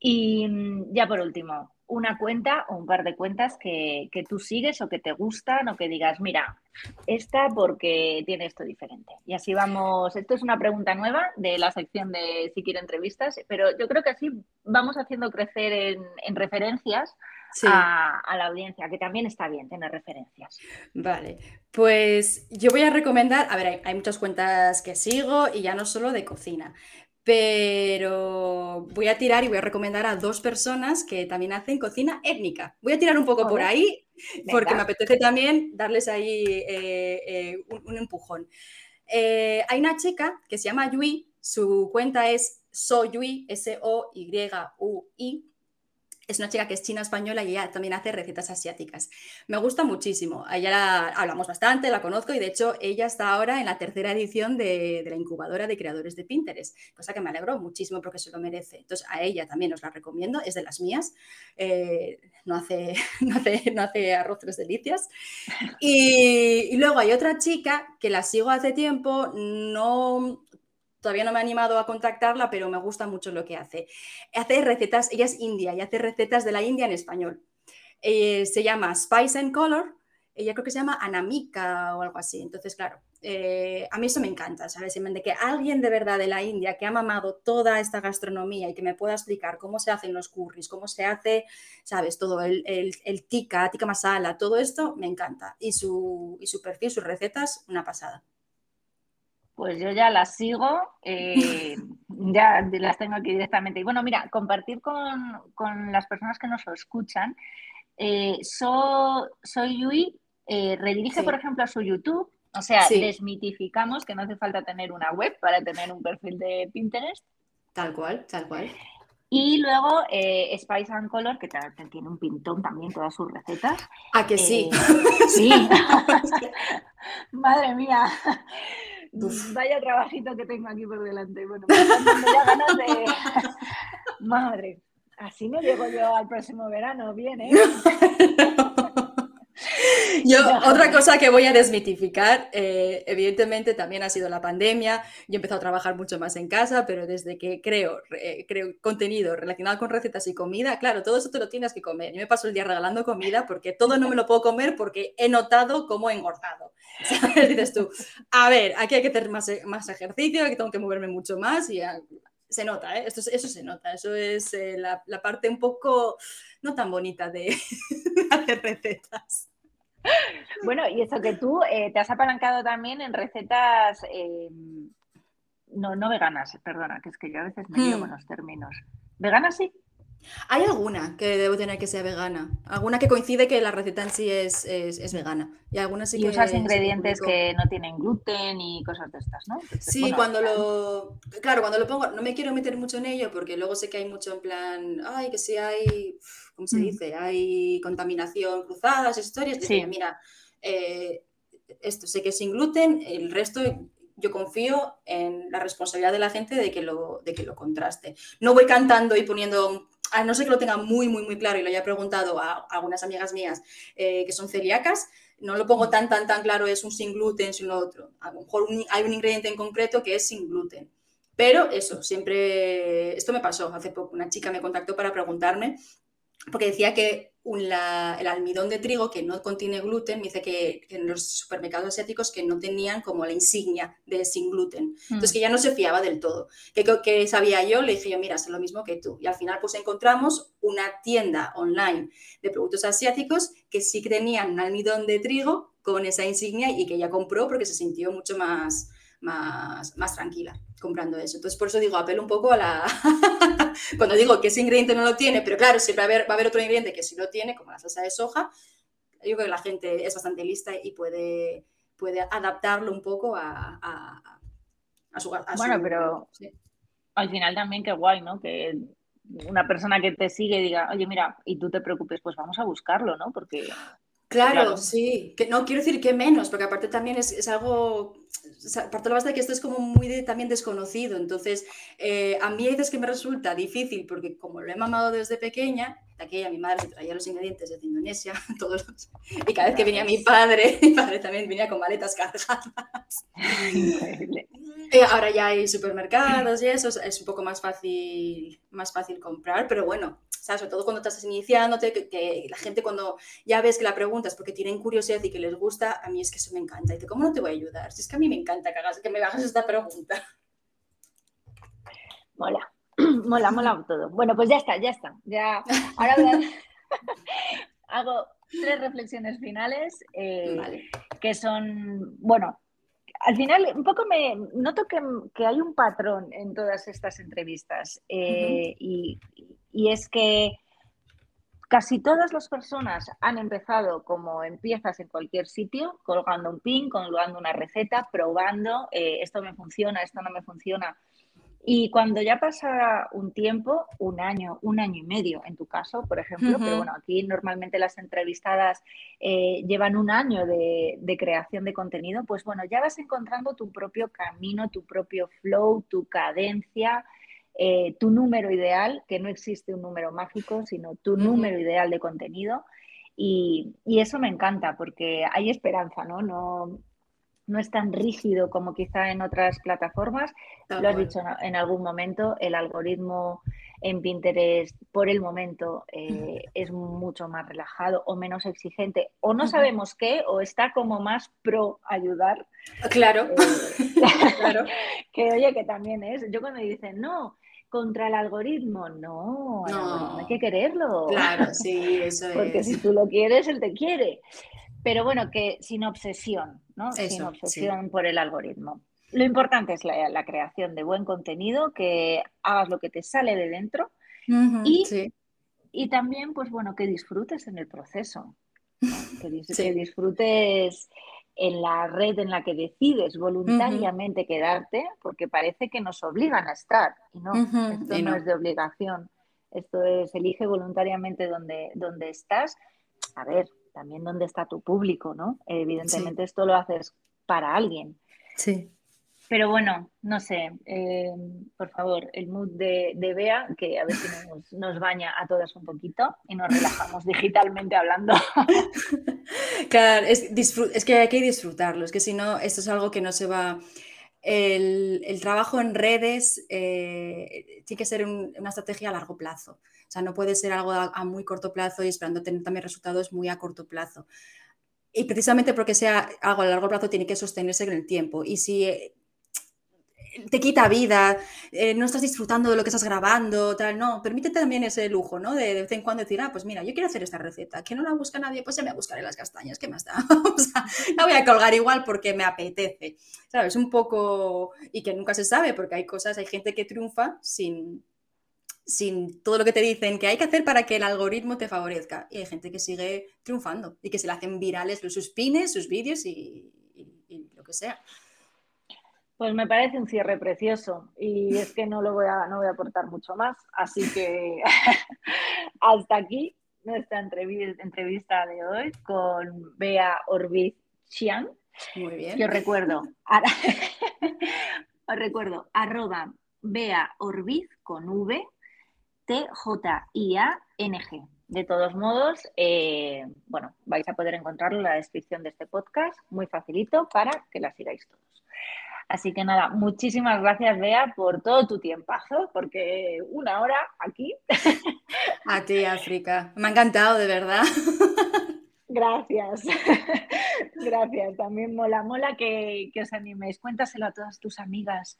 Y mm, ya por último, una cuenta o un par de cuentas que, que tú sigues o que te gustan o que digas, mira, esta porque tiene esto diferente. Y así vamos, esto es una pregunta nueva de la sección de Si quiere entrevistas, pero yo creo que así vamos haciendo crecer en, en referencias Sí, a, a la audiencia, que también está bien tener referencias. vale. Pues yo voy a recomendar, a ver, hay, hay muchas cuentas que sigo y ya no solo de cocina, pero voy a tirar y voy a recomendar a dos personas que también hacen cocina étnica. Voy a tirar un poco por ahí porque Venga. me apetece también darles ahí eh, eh, un, un empujón. Eh, hay una chica que se llama Yui, su cuenta es Soyui, S-O-Y-U-I. Es una chica que es china española y ella también hace recetas asiáticas. Me gusta muchísimo. A ella la hablamos bastante, la conozco y de hecho ella está ahora en la tercera edición de, de la incubadora de creadores de Pinterest, cosa que me alegró muchísimo porque se lo merece. Entonces a ella también os la recomiendo, es de las mías. Eh, no, hace, no, hace, no hace arroz tres delicias. Y, y luego hay otra chica que la sigo hace tiempo, no, todavía no me he animado a contactarla, pero me gusta mucho lo que hace. Hace recetas, ella es india y hace recetas de la India en español. Eh, se llama Spice and Color, ella creo que se llama Anamika o algo así. Entonces, claro, eh, a mí eso me encanta, ¿sabes? De que alguien de verdad de la India que ha mamado toda esta gastronomía y que me pueda explicar cómo se hacen los curries, cómo se hace, ¿sabes? Todo el, el, el tikka, tikka masala, todo esto me encanta. Y su perfil, sus recetas, una pasada. Pues yo ya las sigo, eh, ya las tengo aquí directamente. Y bueno, mira, compartir con, con las personas que nos escuchan. Eh, so, soy Yui, eh, redirige, Sí. por ejemplo, a su YouTube. O sea, Sí. desmitificamos que no hace falta tener una web para tener un perfil de Pinterest. Tal cual, tal cual. Y luego eh, Spice and Color, que tiene un pintón también todas sus recetas. Ah, que sí. Eh, sí. Madre mía. Uf. Vaya trabajito que tengo aquí por delante. Bueno, me ya ganas de. Madre. Así no llego yo al próximo verano, bien, ¿eh? Yo, otra cosa que voy a desmitificar, eh, evidentemente también ha sido la pandemia. Yo he empezado a trabajar mucho más en casa, pero desde que creo, eh, creo contenido relacionado con recetas y comida, claro, todo eso te lo tienes que comer. Yo me paso el día regalando comida porque todo no me lo puedo comer porque he notado cómo he engordado. ¿Sabes? Dices tú, a ver, aquí hay que hacer más, más ejercicio, aquí tengo que moverme mucho más y se nota, ¿eh? Esto, eso se nota, eso es eh, la, la parte un poco no tan bonita de hacer recetas. Bueno, y eso que tú eh, te has apalancado también en recetas. eh, no, no veganas, perdona, que es que yo a veces me lío Hmm. con los términos. ¿Veganas sí? Hay alguna que debo tener que sea vegana, alguna que coincide que la receta en sí es, es, es vegana y algunas sí y que usas sí ingredientes que no tienen gluten y cosas de estas, ¿no? Entonces, Sí, bueno, cuando lo. Claro, cuando lo pongo, no me quiero meter mucho en ello porque luego sé que hay mucho en plan. Ay, que si hay. ¿Cómo se Mm. dice? Hay contaminación cruzadas, historias. Sí. mira, eh, esto sé que es sin gluten, el resto yo confío en la responsabilidad de la gente de que lo, de que lo contraste. No voy cantando y poniendo, a no ser que lo tenga muy, muy, muy claro y lo haya preguntado a, algunas amigas mías eh, que son celíacas, no lo pongo tan, tan, tan claro, es un sin gluten, sin lo otro. A lo mejor hay un ingrediente en concreto que es sin gluten. Pero eso, siempre, esto me pasó hace poco, una chica me contactó para preguntarme, porque decía que el almidón de trigo que no contiene gluten, me dice que, en los supermercados asiáticos que no tenían como la insignia de sin gluten. Entonces mm. que ya no se fiaba del todo. ¿Qué, que sabía yo? Le dije yo, mira, es lo mismo que tú. Y al final pues encontramos una tienda online de productos asiáticos que sí tenían un almidón de trigo con esa insignia y que ella compró porque se sintió mucho más, más, más tranquila comprando eso. Entonces, por eso digo, apelo un poco a la... Cuando digo que ese ingrediente no lo tiene, pero claro, siempre va a, haber, va a haber otro ingrediente que sí lo tiene, como la salsa de soja, yo creo que la gente es bastante lista y puede, puede adaptarlo un poco a, a, su... bueno, pero al final también qué guay, ¿no? Que una persona que te sigue diga, oye, mira, y tú te preocupes, pues vamos a buscarlo, ¿no? Porque Claro, sí. Que, no, quiero decir que menos, porque aparte también es, algo, aparte la base de que esto es como muy también desconocido. Entonces, eh, a mí hay veces que me resulta difícil, porque como lo he mamado desde pequeña, de aquella mi madre se traía los ingredientes desde Indonesia, todos y cada vez que venía mi padre, mi padre también venía con maletas cargadas. Increíble. Eh, ahora ya hay supermercados y eso, es un poco más fácil, más fácil comprar, pero bueno, sobre todo cuando estás iniciándote, que, la gente cuando ya ves que la preguntas porque tienen curiosidad y que les gusta, a mí es que eso me encanta. Y dice, ¿cómo no te voy a ayudar? Si es que a mí me encanta que, hagas, que me hagas esta pregunta. Mola, mola, mola todo. Bueno, pues ya está, ya está. Ya, ahora hago tres reflexiones finales eh, que son, bueno, al final un poco me noto que, que, hay un patrón en todas estas entrevistas eh, y, y es que casi todas las personas han empezado como empiezas en cualquier sitio, colgando un pin, colgando una receta, probando, eh, esto me funciona, esto no me funciona. Y cuando ya pasa un tiempo, un año, un año y medio en tu caso, por ejemplo, pero bueno, aquí normalmente las entrevistadas eh, llevan un año de, de, creación de contenido, pues bueno, ya vas encontrando tu propio camino, tu propio flow, tu cadencia, eh, tu número ideal, que no existe un número mágico, sino tu número ideal de contenido. Y, eso me encanta porque hay esperanza, ¿no? No, no es tan rígido como quizá en otras plataformas. Lo has dicho en algún momento, el algoritmo en Pinterest por el momento eh, es mucho más relajado o menos exigente, o no sabemos qué, o está como más pro ayudar. Claro, eh, claro. que oye, que también es. Yo cuando dicen, no, contra el algoritmo. No, no. hay que quererlo. Claro, sí, eso es. Porque si tú lo quieres, él te quiere. Pero bueno, que sin obsesión, ¿no? sin obsesión por el algoritmo. Lo importante es la, creación de buen contenido, que hagas lo que te sale de dentro y, y también, pues bueno, que disfrutes en el proceso. Que, que disfrutes en la red en la que decides voluntariamente quedarte, porque parece que nos obligan a estar, y no, esto no, es de obligación, esto es elige voluntariamente donde, donde estás. A ver, también dónde está tu público, ¿no? Evidentemente esto lo haces para alguien. Sí. Pero bueno, no sé, eh, por favor, el mood de, de, Bea, que a ver si nos, baña a todas un poquito y nos relajamos digitalmente hablando. Claro, es, es, que hay que disfrutarlo, es que si no, esto es algo que no se va... El, el trabajo en redes eh, tiene que ser una estrategia a largo plazo, sea, no puede ser algo a, muy corto plazo y esperando tener también resultados muy a corto plazo. Y precisamente porque sea algo a largo plazo tiene que sostenerse en el tiempo. Y si eh, te quita vida, eh, no estás disfrutando de lo que estás grabando, tal, no, permítete también ese lujo, ¿no? De, de, vez en cuando decir, ah, pues mira, yo quiero hacer esta receta, que no la busca nadie, pues ya me buscaré las castañas, ¿qué más da? o sea, la voy a colgar igual porque me apetece, ¿sabes? Un poco, y que nunca se sabe, porque hay cosas, hay gente que triunfa sin, sin todo lo que te dicen que hay que hacer para que el algoritmo te favorezca, y hay gente que sigue triunfando y que se le hacen virales sus pines, sus vídeos y, y lo que sea. Pues me parece un cierre precioso y es que no lo voy a, no voy a aportar mucho más, así que hasta aquí nuestra entrevista de hoy con Bea Orbiz Chiang. Muy bien. Yo recuerdo, os recuerdo, arroba Bea Orbiz con V, T-J-I-A-N-G. De todos modos, eh, bueno, vais a poder encontrarlo en la descripción de este podcast, muy facilito para que la sigáis todos. Así que nada, muchísimas gracias, Bea, por todo tu tiempazo, porque una hora aquí. A ti, África. Me ha encantado, de verdad. Gracias. Gracias. También mola, mola que, que os animéis. Cuéntaselo a todas tus amigas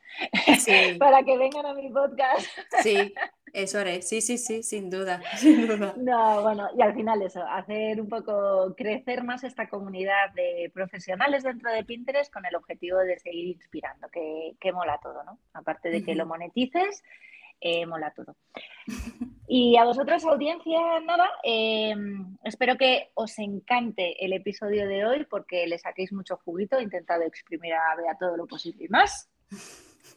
Sí, para que vengan a mi podcast. sí, eso haré. Sí, sí, sí, sin duda, sin duda. No, bueno, y al final eso, hacer un poco crecer más esta comunidad de profesionales dentro de Pinterest con el objetivo de seguir inspirando, que, que mola todo, ¿no? Aparte de que lo monetices, eh, mola todo. Y a vosotros, audiencia, nada, eh, espero que os encante el episodio de hoy porque le saquéis mucho juguito, he intentado exprimir a Bea todo lo posible y más.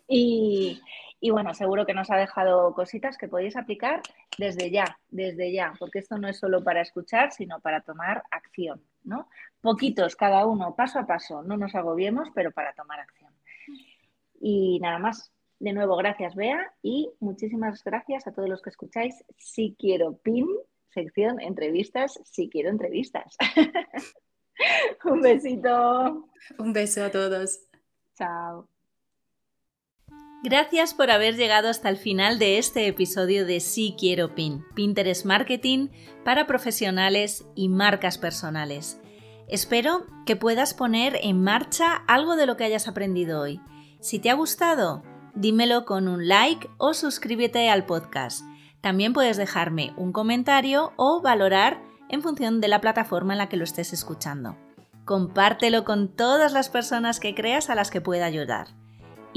Y, y bueno, seguro que nos ha dejado cositas que podéis aplicar desde ya, desde ya, porque esto no es solo para escuchar, sino para tomar acción, ¿no? Poquitos cada uno, paso a paso, no nos agobiemos, pero para tomar acción. Y nada más. De nuevo, gracias, Bea, y muchísimas gracias a todos los que escucháis. Si quiero pin, sección entrevistas, si quiero entrevistas. Un besito. Un beso a todos. Chao. Gracias por haber llegado hasta el final de este episodio de Sí Quiero Pin, Pinterest Marketing para profesionales y marcas personales. Espero que puedas poner en marcha algo de lo que hayas aprendido hoy. Si te ha gustado, dímelo con un like o suscríbete al podcast. También puedes dejarme un comentario o valorar en función de la plataforma en la que lo estés escuchando. Compártelo con todas las personas que creas a las que pueda ayudar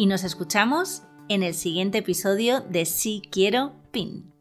y nos escuchamos en el siguiente episodio de Si Quiero Pin.